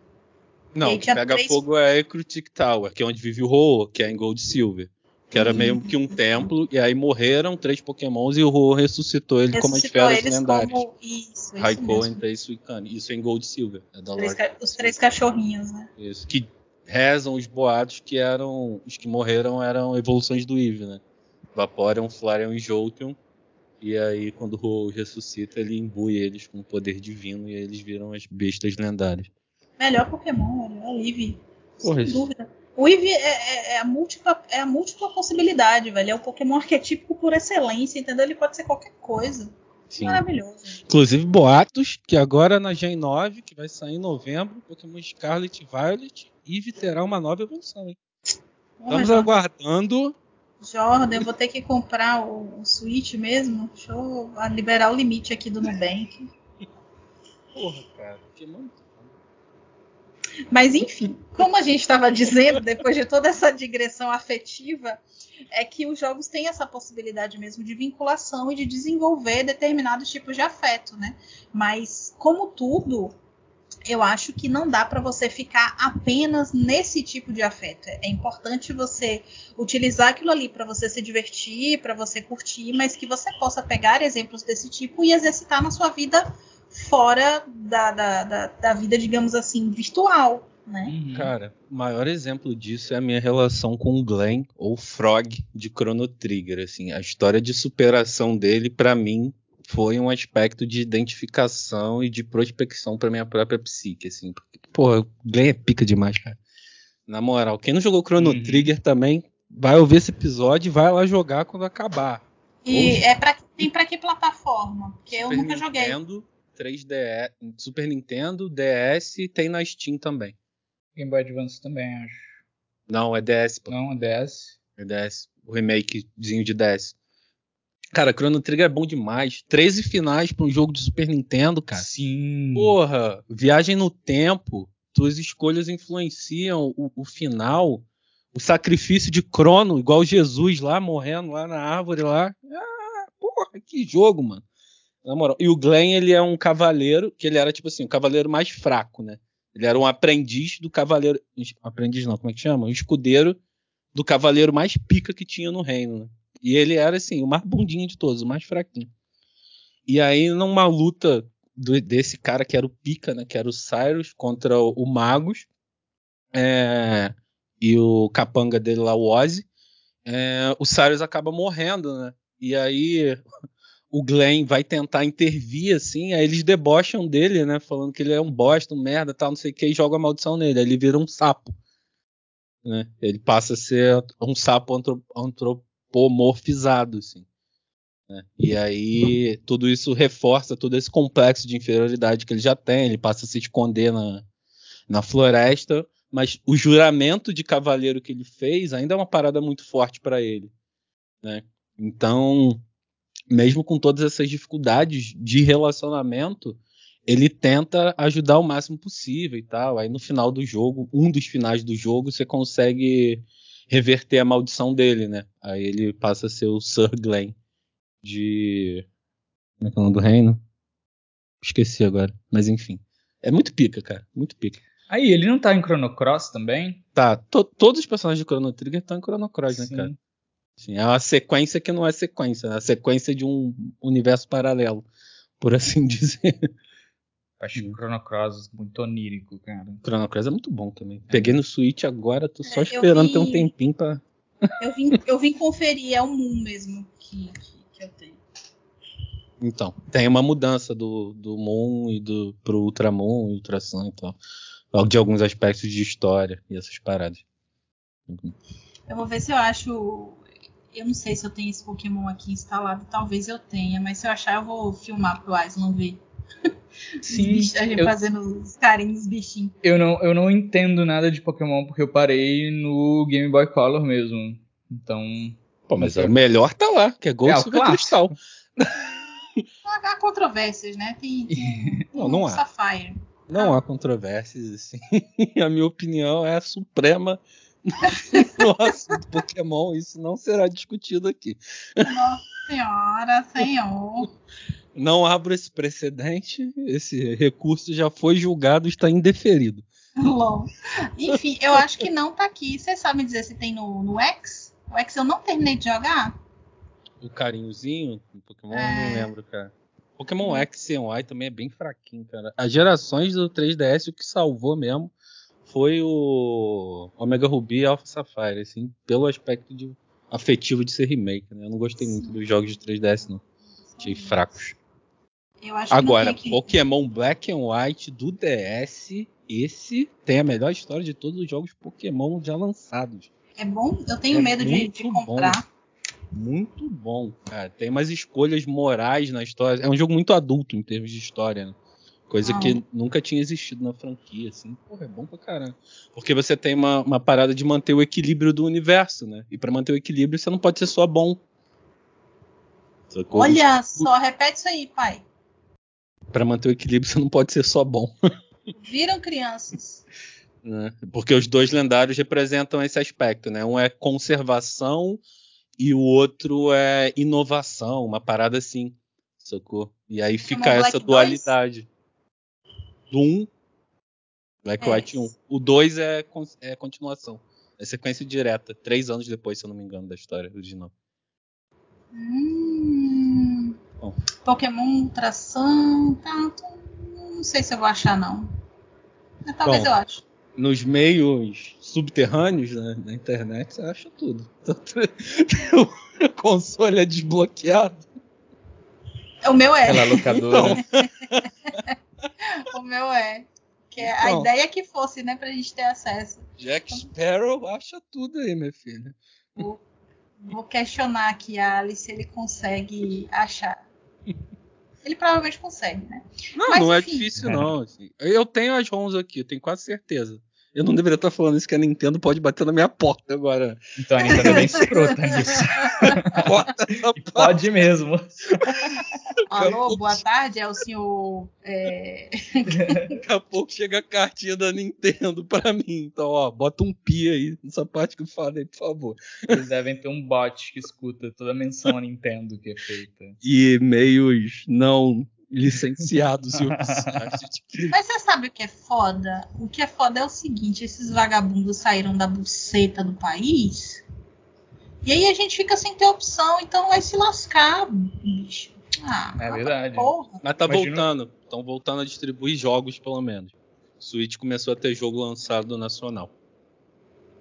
Não, o que pega três- fogo é a Ecrutic Tower, que é onde vive o Ho, que é em Gold e Silver. Que era Uhum. meio que um templo, e aí morreram três pokémons e o Ho ressuscitou ele como as Ressuscitou feras eles lendárias. como. Isso, isso Raikou. Entei, Suicune. Isso é em Gold e Silver. É da Os três, ca- os três cachorrinhos, né? Isso. Que rezam os boatos que eram. Os que morreram eram evoluções do Eve, né? Vaporeon, Flareon e Jolteon. E aí, quando o Ho ressuscita, ele imbui eles com o poder divino e aí eles viram as bestas lendárias. Melhor Pokémon, velho. É o Eevee. Porra, Sem isso- dúvida. O Eevee é, é- é a múltipla, é a múltipla possibilidade, velho. É o Pokémon arquetípico por excelência, entendeu? Ele pode ser qualquer coisa. Sim. Maravilhoso. Inclusive boatos que agora na Gen 9, que vai sair em novembro, Pokémon Scarlet e Violet, Eve terá uma nova evolução, hein? Porra, Estamos Jordan, aguardando. Jordan, eu vou ter que comprar o, o Switch mesmo. Deixa eu liberar o limite aqui do Nubank. Porra, cara, que mano. Mas enfim, como a gente estava dizendo, depois de toda essa digressão afetiva, é que os jogos têm essa possibilidade mesmo de vinculação e de desenvolver determinados tipos de afeto, né? Mas como tudo, eu acho que não dá para você ficar apenas nesse tipo de afeto. É importante você utilizar aquilo ali para você se divertir, para você curtir, mas que você possa pegar exemplos desse tipo e exercitar na sua vida fora da, da, da, da vida, digamos assim, virtual. Né? Uhum. Cara, o maior exemplo disso é a minha relação com o Glenn, ou Frog, de Chrono Trigger. Assim, a história de superação dele, para mim, foi um aspecto de identificação e de prospecção para minha própria psique. Assim, porque, pô, o Glenn é pica demais, cara. Na moral, quem não jogou Chrono uhum. Trigger também vai ouvir esse episódio e vai lá jogar quando acabar. E Ou... é pra, tem pra que plataforma? Porque Super eu nunca joguei. Nintendo, 3DS, Super Nintendo, DS e tem na Steam também. Game Boy Advance também, acho. Não, é DS. Pô. Não, é DS. É DS. O remakezinho de DS. Cara, Chrono Trigger é bom demais. 13 finais para um jogo de Super Nintendo, cara. Sim. Porra, viagem no tempo. Tuas escolhas influenciam o, o final. O sacrifício de Crono, igual Jesus lá morrendo lá na árvore lá. Ah, porra, que jogo, mano. Na moral. E o Glenn, ele é um cavaleiro, que ele era tipo assim, o cavaleiro mais fraco, né? Ele era um aprendiz do cavaleiro. Aprendiz não, como é que chama? Um escudeiro do cavaleiro mais pica que tinha no reino. Né? E ele era, assim, o mais bundinho de todos, o mais fraquinho. E aí, numa luta do, desse cara que era o pica, né? Que era o Cyrus contra o, o Magus. É, e o capanga dele lá, o Ozzy. É, o Cyrus acaba morrendo, né? E aí o Glenn vai tentar intervir, assim, aí eles debocham dele, né? Falando que ele é um bosta, um merda, tal, não sei o que, e joga a maldição nele. Aí ele vira um sapo. Né? Ele passa a ser um sapo antropomorfizado, assim. Né? E aí tudo isso reforça todo esse complexo de inferioridade que ele já tem. Ele passa a se esconder na, na floresta, mas o juramento de cavaleiro que ele fez ainda é uma parada muito forte para ele. Né? Então mesmo com todas essas dificuldades de relacionamento, ele tenta ajudar o máximo possível e tal. Aí no final do jogo, um dos finais do jogo, você consegue reverter a maldição dele, né? Aí ele passa a ser o Sir Glenn de. Como é que é o nome do reino? Esqueci agora. Mas enfim. É muito pica, cara. Muito pica. Aí, ele não tá em Chrono Cross também? Tá. To todos os personagens de Chrono Trigger estão em Chrono Cross, né, cara? Sim, é uma sequência que não é sequência, é a sequência de um universo paralelo, por assim dizer. Acho que Chrono Cross muito onírico, cara. Chrono Cross é muito bom também. É. Peguei no Switch agora, tô só é, esperando ter um tempinho pra. Eu vim, eu vim conferir, é o Moon mesmo que, que, que, eu tenho. Então, tem uma mudança do, do Moon e do, pro Ultramon e Ultra Sun e tal. De alguns aspectos de história e essas paradas. Eu vou ver se eu acho eu não sei se eu tenho esse Pokémon aqui instalado, talvez eu tenha, mas se eu achar, eu vou filmar pro Aislan ver. Sim. a gente eu, fazendo os carinhos dos bichinhos. Eu não, eu não entendo nada de Pokémon porque eu parei no Game Boy Color mesmo. Então. Pô, mas é o melhor tá lá, que é Gold é, Silver Crystal. há controvérsias, né? Tem, tem não, não há. Sapphire. Não ah. há controvérsias, assim. a minha opinião é a suprema Nossa, do Pokémon, isso não será discutido aqui. Nossa senhora, senhor. Não abro esse precedente, esse recurso já foi julgado e está indeferido. Long. Enfim, eu acho que não tá aqui. Você sabe dizer se tem no, no X? O X eu não terminei de jogar. O carinhozinho do Pokémon, é... não lembro, cara. Pokémon X e Y também é bem fraquinho, cara. As gerações do 3DS, o que salvou mesmo foi o Omega Ruby e Alpha Sapphire, assim, pelo aspecto de, afetivo de ser remake, né? Eu não gostei muito dos jogos de 3DS, não. Achei fracos. Agora, Pokémon Black and White do DS, esse tem a melhor história de todos os jogos Pokémon já lançados. É bom? Eu tenho é medo de, de, comprar. Bom. Muito bom, cara. Tem umas escolhas morais na história. É um jogo muito adulto em termos de história, né? Coisa ah. que nunca tinha existido na franquia, assim. Porra, é bom pra caramba. Porque você tem uma, uma parada de manter o equilíbrio do universo, né? E para manter o equilíbrio, você não pode ser só bom. Olha só, repete isso aí, pai. Para manter o equilíbrio, você não pode ser só bom. Viram crianças. Né? Porque os dois lendários representam esse aspecto, né? Um é conservação e o outro é inovação, uma parada assim. Sacou? E aí fica essa dualidade do 1, Black é. White 1. O 2 é, é continuação. É sequência direta, três anos depois, se eu não me engano, da história original. Hum, Pokémon Tração. Tá, não sei se eu vou achar, não. Mas talvez Bom. eu ache. Nos meios subterrâneos né, na internet, você acha tudo. Tanto o console é desbloqueado. O meu é. Aquela locadora. O meu é. Que é a Então. ideia que fosse, né, pra gente ter acesso. Jack Sparrow acha tudo aí, minha filha. Vou, vou questionar aqui a Alice se ele consegue achar. Ele provavelmente consegue, né? Não, Mas, não é enfim. difícil, não. assim. Eu tenho as ROMs aqui, eu tenho quase certeza. Eu não deveria estar falando isso, que a Nintendo pode bater na minha porta agora. Então a Nintendo é bem escrota nisso. Porta essa pode mesmo. Alô, boa tarde, é o senhor. é, Daqui a pouco chega a cartinha da Nintendo pra mim. Então, ó, bota um pi aí nessa parte que eu falei, por favor. Eles devem ter um bot que escuta toda a menção a Nintendo que é feita. E e-mails não licenciados e oficiais. Mas você sabe o que é foda? O que é foda é o seguinte: esses vagabundos saíram da buceta do país. E aí a gente fica sem ter opção, então vai se lascar, bicho. Ah, É verdade. Porra. Mas tá Imagina- voltando. Estão voltando a distribuir jogos, pelo menos. O Switch começou a ter jogo lançado nacional.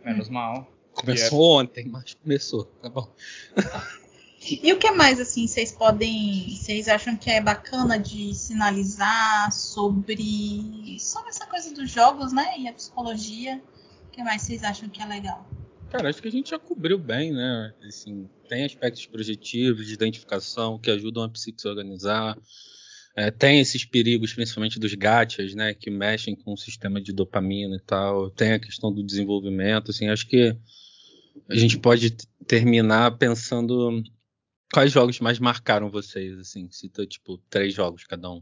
Menos mal. Começou ontem, mas começou, tá bom. E o que mais, assim, vocês podem. Vocês acham que é bacana de sinalizar sobre. sobre essa coisa dos jogos, né? E a psicologia. O que mais vocês acham que é legal? Cara, acho que a gente já cobriu bem, né? Assim, tem aspectos projetivos, de identificação, que ajudam a psique se organizar. É, tem esses perigos, principalmente dos gachas, né? Que mexem com o sistema de dopamina e tal. Tem a questão do desenvolvimento, assim. Acho que a gente pode terminar pensando quais jogos mais marcaram vocês, assim. Cita, tipo, três jogos cada um.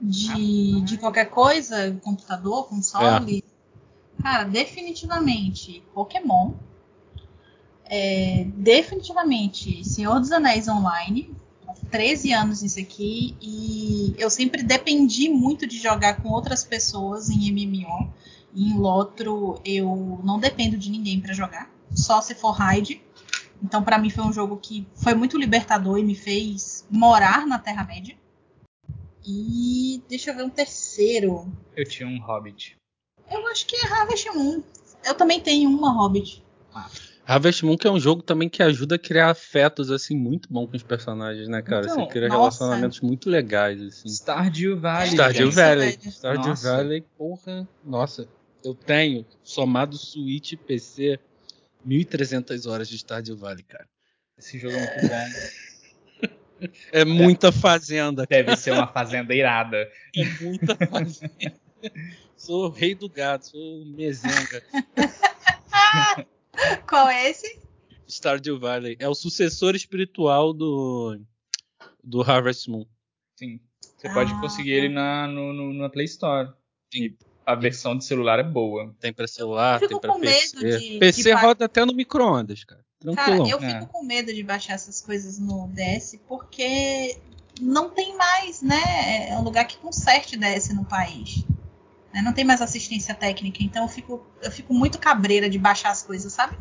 De, de qualquer coisa, computador, console. Cara, definitivamente Pokémon. É, definitivamente Senhor dos Anéis Online. Há 13 anos isso aqui. E eu sempre dependi muito de jogar com outras pessoas em MMO. Em Lotro eu não dependo de ninguém pra jogar. Só se for raid. Então pra mim foi um jogo que foi muito libertador e me fez morar na Terra-média. E deixa eu ver um terceiro. Eu tinha um Hobbit. Eu acho que é Harvest Moon. Eu também tenho uma Hobbit. Harvest Moon que é um jogo também que ajuda a criar afetos, assim, muito bom com os personagens, né, cara? Então, Você cria nossa. relacionamentos muito legais, assim. Stardew Valley. Stardew Valley. Stardew Nossa. Valley, porra. Nossa, eu tenho, somado Switch e PC, 1.300 horas de Stardew Valley, cara. Esse jogo é muito bom. É muita fazenda, Deve ser uma fazenda irada. é muita fazenda. sou o rei do gado, sou o mezenga. Qual é esse? Stardew Valley é o sucessor espiritual do do Harvest Moon. Sim. Você pode Ah. conseguir ele na, no, no- na Play Store. Sim. A versão de celular é boa. Tem pra celular, Eu tem fico pra com PC. medo de- PC de roda até no micro-ondas, cara. Cara, Tranquilão. eu É. fico com medo de baixar essas coisas no DS porque não tem mais, né? É um lugar que conserte DS no país. Né? Não tem mais assistência técnica, então eu fico, eu fico muito cabreira de baixar as coisas, sabe?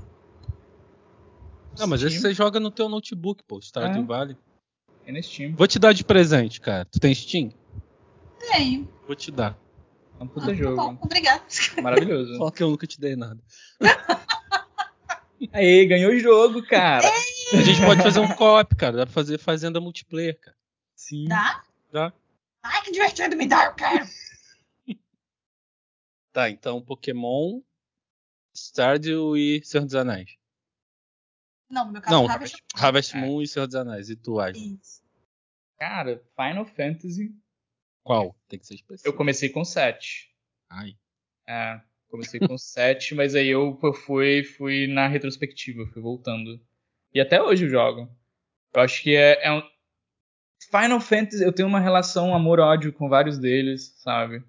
Não, mas esse Steam. você joga no teu notebook, pô, Stardew É. Valley. É na Steam. Vou te dar de presente, cara. Tu tem Steam? Tenho. Vou te dar. É um Ah, puta tá jogo. bom, obrigada. Maravilhoso. Só que eu nunca te dei nada. Aê, ganhou o jogo, cara. A gente pode fazer um co-op, cara. Dá pra fazer fazenda multiplayer, cara. Sim. Dá? Dá. Ai, que divertido, me dá, eu quero. Tá, então Pokémon, Stardew e Senhor dos Anéis. Não, no meu caso, Não, Harvest Moon. Harvest É. Moon e Senhor dos Anéis. E tu? Isso. Cara, Final Fantasy. Qual? Tem que ser específico. Eu comecei com 7. Ai. É, comecei com 7, mas aí eu, eu fui, fui na retrospectiva, fui voltando. E até hoje eu jogo. Eu acho que é, é um. Final Fantasy, eu tenho uma relação amor-ódio com vários deles, sabe?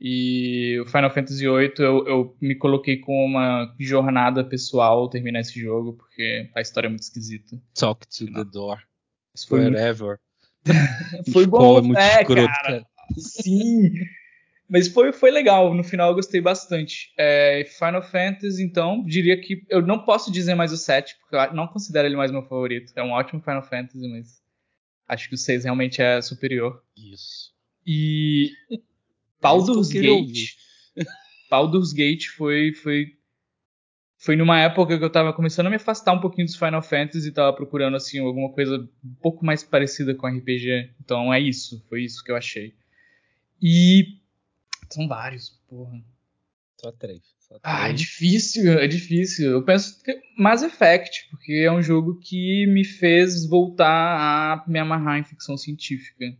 E o Final Fantasy VIII eu, eu me coloquei com uma jornada pessoal terminar esse jogo, porque a história é muito esquisita. Talk to the door. Foi, Forever. foi bom, é muito é, escroto, cara. cara. Sim. Mas foi, foi legal. No final eu gostei bastante. É, Final Fantasy, então, diria que eu não posso dizer mais o 7, porque eu não considero ele mais meu favorito. É um ótimo Final Fantasy, mas acho que o 6 realmente é superior. Isso. E Baldur's Gate. Baldur's Gate foi, foi, foi numa época que eu tava começando a me afastar um pouquinho dos Final Fantasy e tava procurando assim alguma coisa um pouco mais parecida com RPG. Então é isso, foi isso que eu achei. E são vários, porra. Só três. Só Ah, é três. difícil, é difícil. Eu penso que Mass Effect, porque é um jogo que me fez voltar a me amarrar em ficção científica.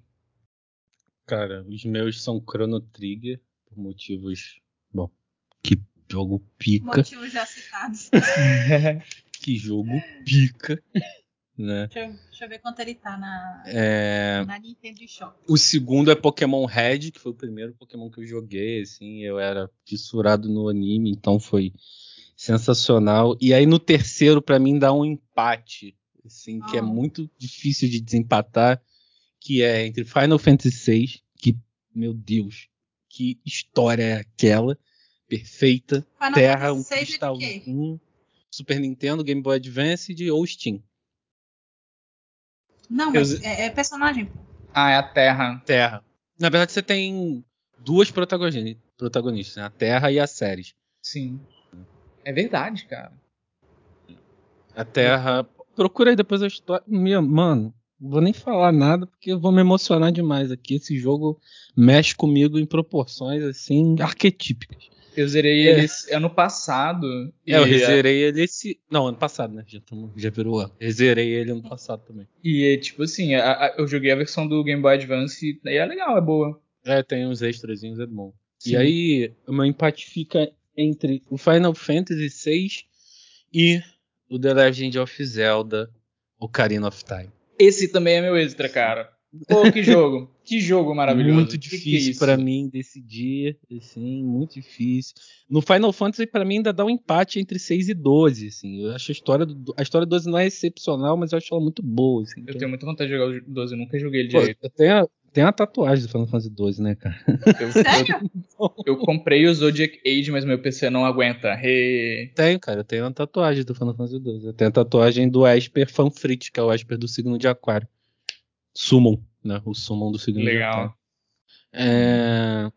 Cara, os meus são Chrono Trigger, por motivos. Bom, que jogo pica. Motivos já citados. Que jogo pica. Né? Deixa eu, deixa eu ver quanto ele tá na, É, na Nintendo Shop. O segundo é Pokémon Red, que foi o primeiro Pokémon que eu joguei, assim, eu era fissurado no anime, então foi sensacional. E aí no terceiro, pra mim, dá um empate, assim, que é Ah. muito difícil de desempatar, que é entre Final Fantasy VI, que, meu Deus, que história é aquela, perfeita, Final Terra, um é de cristal quê? um Super Nintendo, Game Boy Advance ou Steam. Não, Eu- mas é, é personagem. ah, é a Terra. Terra. Na verdade, você tem duas protagoni- protagonistas, né? a Terra e a Ceres. Sim. É verdade, cara. A Terra. Procura aí depois a história. Minha, mano, vou nem falar nada porque eu vou me emocionar demais aqui. Esse jogo mexe comigo em proporções assim arquetípicas. Eu zerei É. eles ano passado. É, eu zerei ele esse. Não, ano passado, né? Já, tamo- já virou ano. Eu zerei ele ano passado também. E, é, tipo assim, a- a- eu joguei a versão do Game Boy Advance e é legal, é boa. É, tem uns extrazinhos, é bom. Sim. E aí, o meu empate fica entre o Final Fantasy VI e o The Legend of Zelda Ocarina of Time. Esse também é meu extra, cara. Pô, que jogo. que jogo maravilhoso. Muito é difícil isso? pra mim decidir, assim, muito difícil. No Final Fantasy, pra mim, ainda dá um empate entre 6 e 12, assim. Eu acho a história do, a história do 12 não é excepcional, mas eu acho ela muito boa, assim. Eu tenho muita vontade de jogar o 12, eu nunca joguei ele direito. eu tenho, a- tenho a tatuagem do Final Fantasy 12, né, cara? Eu, Sério? eu, eu comprei o Zodiac Age, mas meu PC não aguenta. Hey. Tenho, cara, eu tenho uma tatuagem do Final Fantasy 12. Eu tenho a tatuagem do Esper Fanfrit, que é o Esper do signo de Aquário. Summon, né? O Summon do signo de Legal. Aquário. É,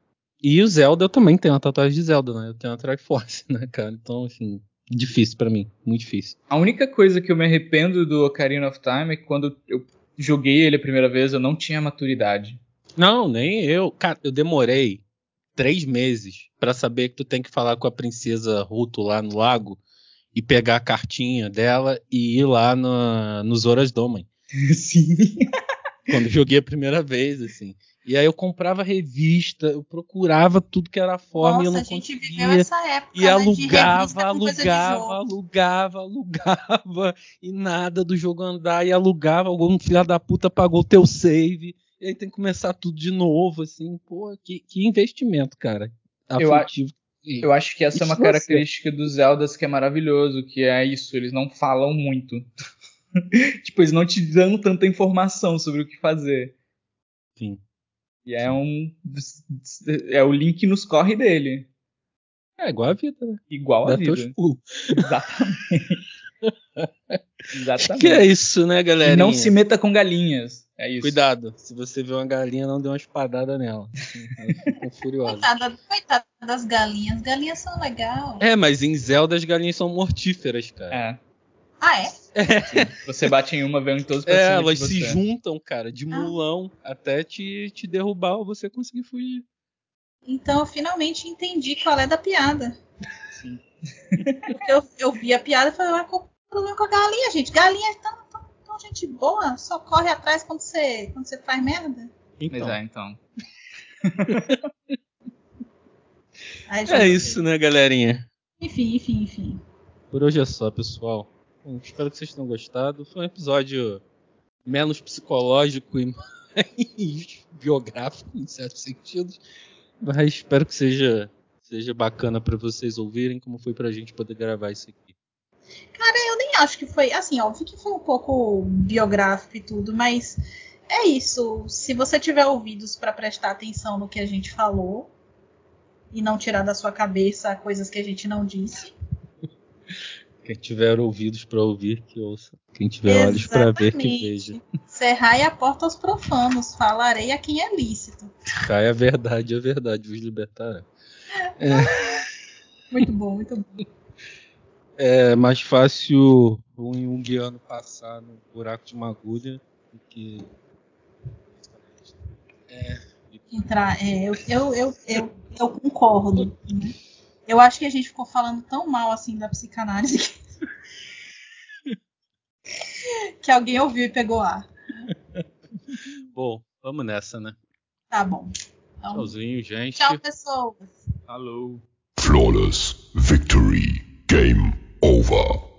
E o Zelda, eu também tenho uma tatuagem de Zelda, né? Eu tenho a Triforce, né, cara? Então, assim, difícil pra mim, muito difícil. A única coisa que eu me arrependo do Ocarina of Time é que quando eu joguei ele a primeira vez, eu não tinha maturidade. Não, nem eu. Cara, eu demorei três meses pra saber que tu tem que falar com a princesa Ruto lá no lago e pegar a cartinha dela e ir lá no, nos Horas Domen. Sim. quando joguei a primeira vez, assim. E aí eu comprava revista, eu procurava tudo que era forma e eu Nossa, não a gente conseguia. viveu essa época. E né, alugava, alugava, alugava, alugava, e nada do jogo andar, e alugava, algum filho da puta pagou o teu save, e aí tem que começar tudo de novo, assim, pô, que, que investimento, cara. Eu a- Afetivo. Eu acho que essa é Isso uma você. característica dos Zeldas que é maravilhoso, que é isso, eles não falam muito. tipo, eles não te dão tanta informação sobre o que fazer. Sim. E é um. É o link nos corre dele. É igual a vida, né? Igual a Dá teus vida. Exatamente. Exatamente. Que é isso, né, galera? E não se meta com galinhas. É isso. Cuidado, se você vê uma galinha, não dê uma espadada nela. Elas ficam furiosas. Coitada, coitada das galinhas. Galinhas são legais. É, mas em Zelda as galinhas são mortíferas, cara. É. Ah, é? Você bate em uma, vem em todos pra É, elas se juntam, cara, de Ah. mulão até te, te derrubar ou você conseguir fugir. Então eu finalmente entendi qual é da piada. Sim. Porque eu, eu vi a piada e falei, mas qual o problema com a galinha, gente? Galinha é tão, tão, tão gente boa, só corre atrás quando você, quando você faz merda. Então, Mas é, então. É isso, né, galerinha? Enfim, enfim, enfim. Por hoje é só, pessoal. Bom, espero que vocês tenham gostado. Foi um episódio menos psicológico e mais biográfico, em certos sentidos. Mas espero que seja, seja bacana pra vocês ouvirem, como foi pra gente poder gravar isso aqui. Eu nem acho que foi, assim, óbvio que foi um pouco biográfico e tudo, mas é isso. Se você tiver ouvidos para prestar atenção no que a gente falou e não tirar da sua cabeça coisas que a gente não disse, Quem tiver ouvidos para ouvir, que ouça. Quem tiver olhos para ver, que veja. Cerrai a porta aos profanos, falarei a quem é lícito. Cai a verdade, a verdade vos libertará. É. Muito bom, muito bom. É mais fácil um guiano passar no buraco de uma agulha do que. É. Entrar, é, eu, eu, eu, eu, eu concordo. Né? Eu acho que a gente ficou falando tão mal assim da psicanálise que, que alguém ouviu e pegou ar. Bom, vamos nessa, né? Tá bom. Então, Tchauzinho, gente. Tchau, pessoas. Falou. Flawless victory. Game over.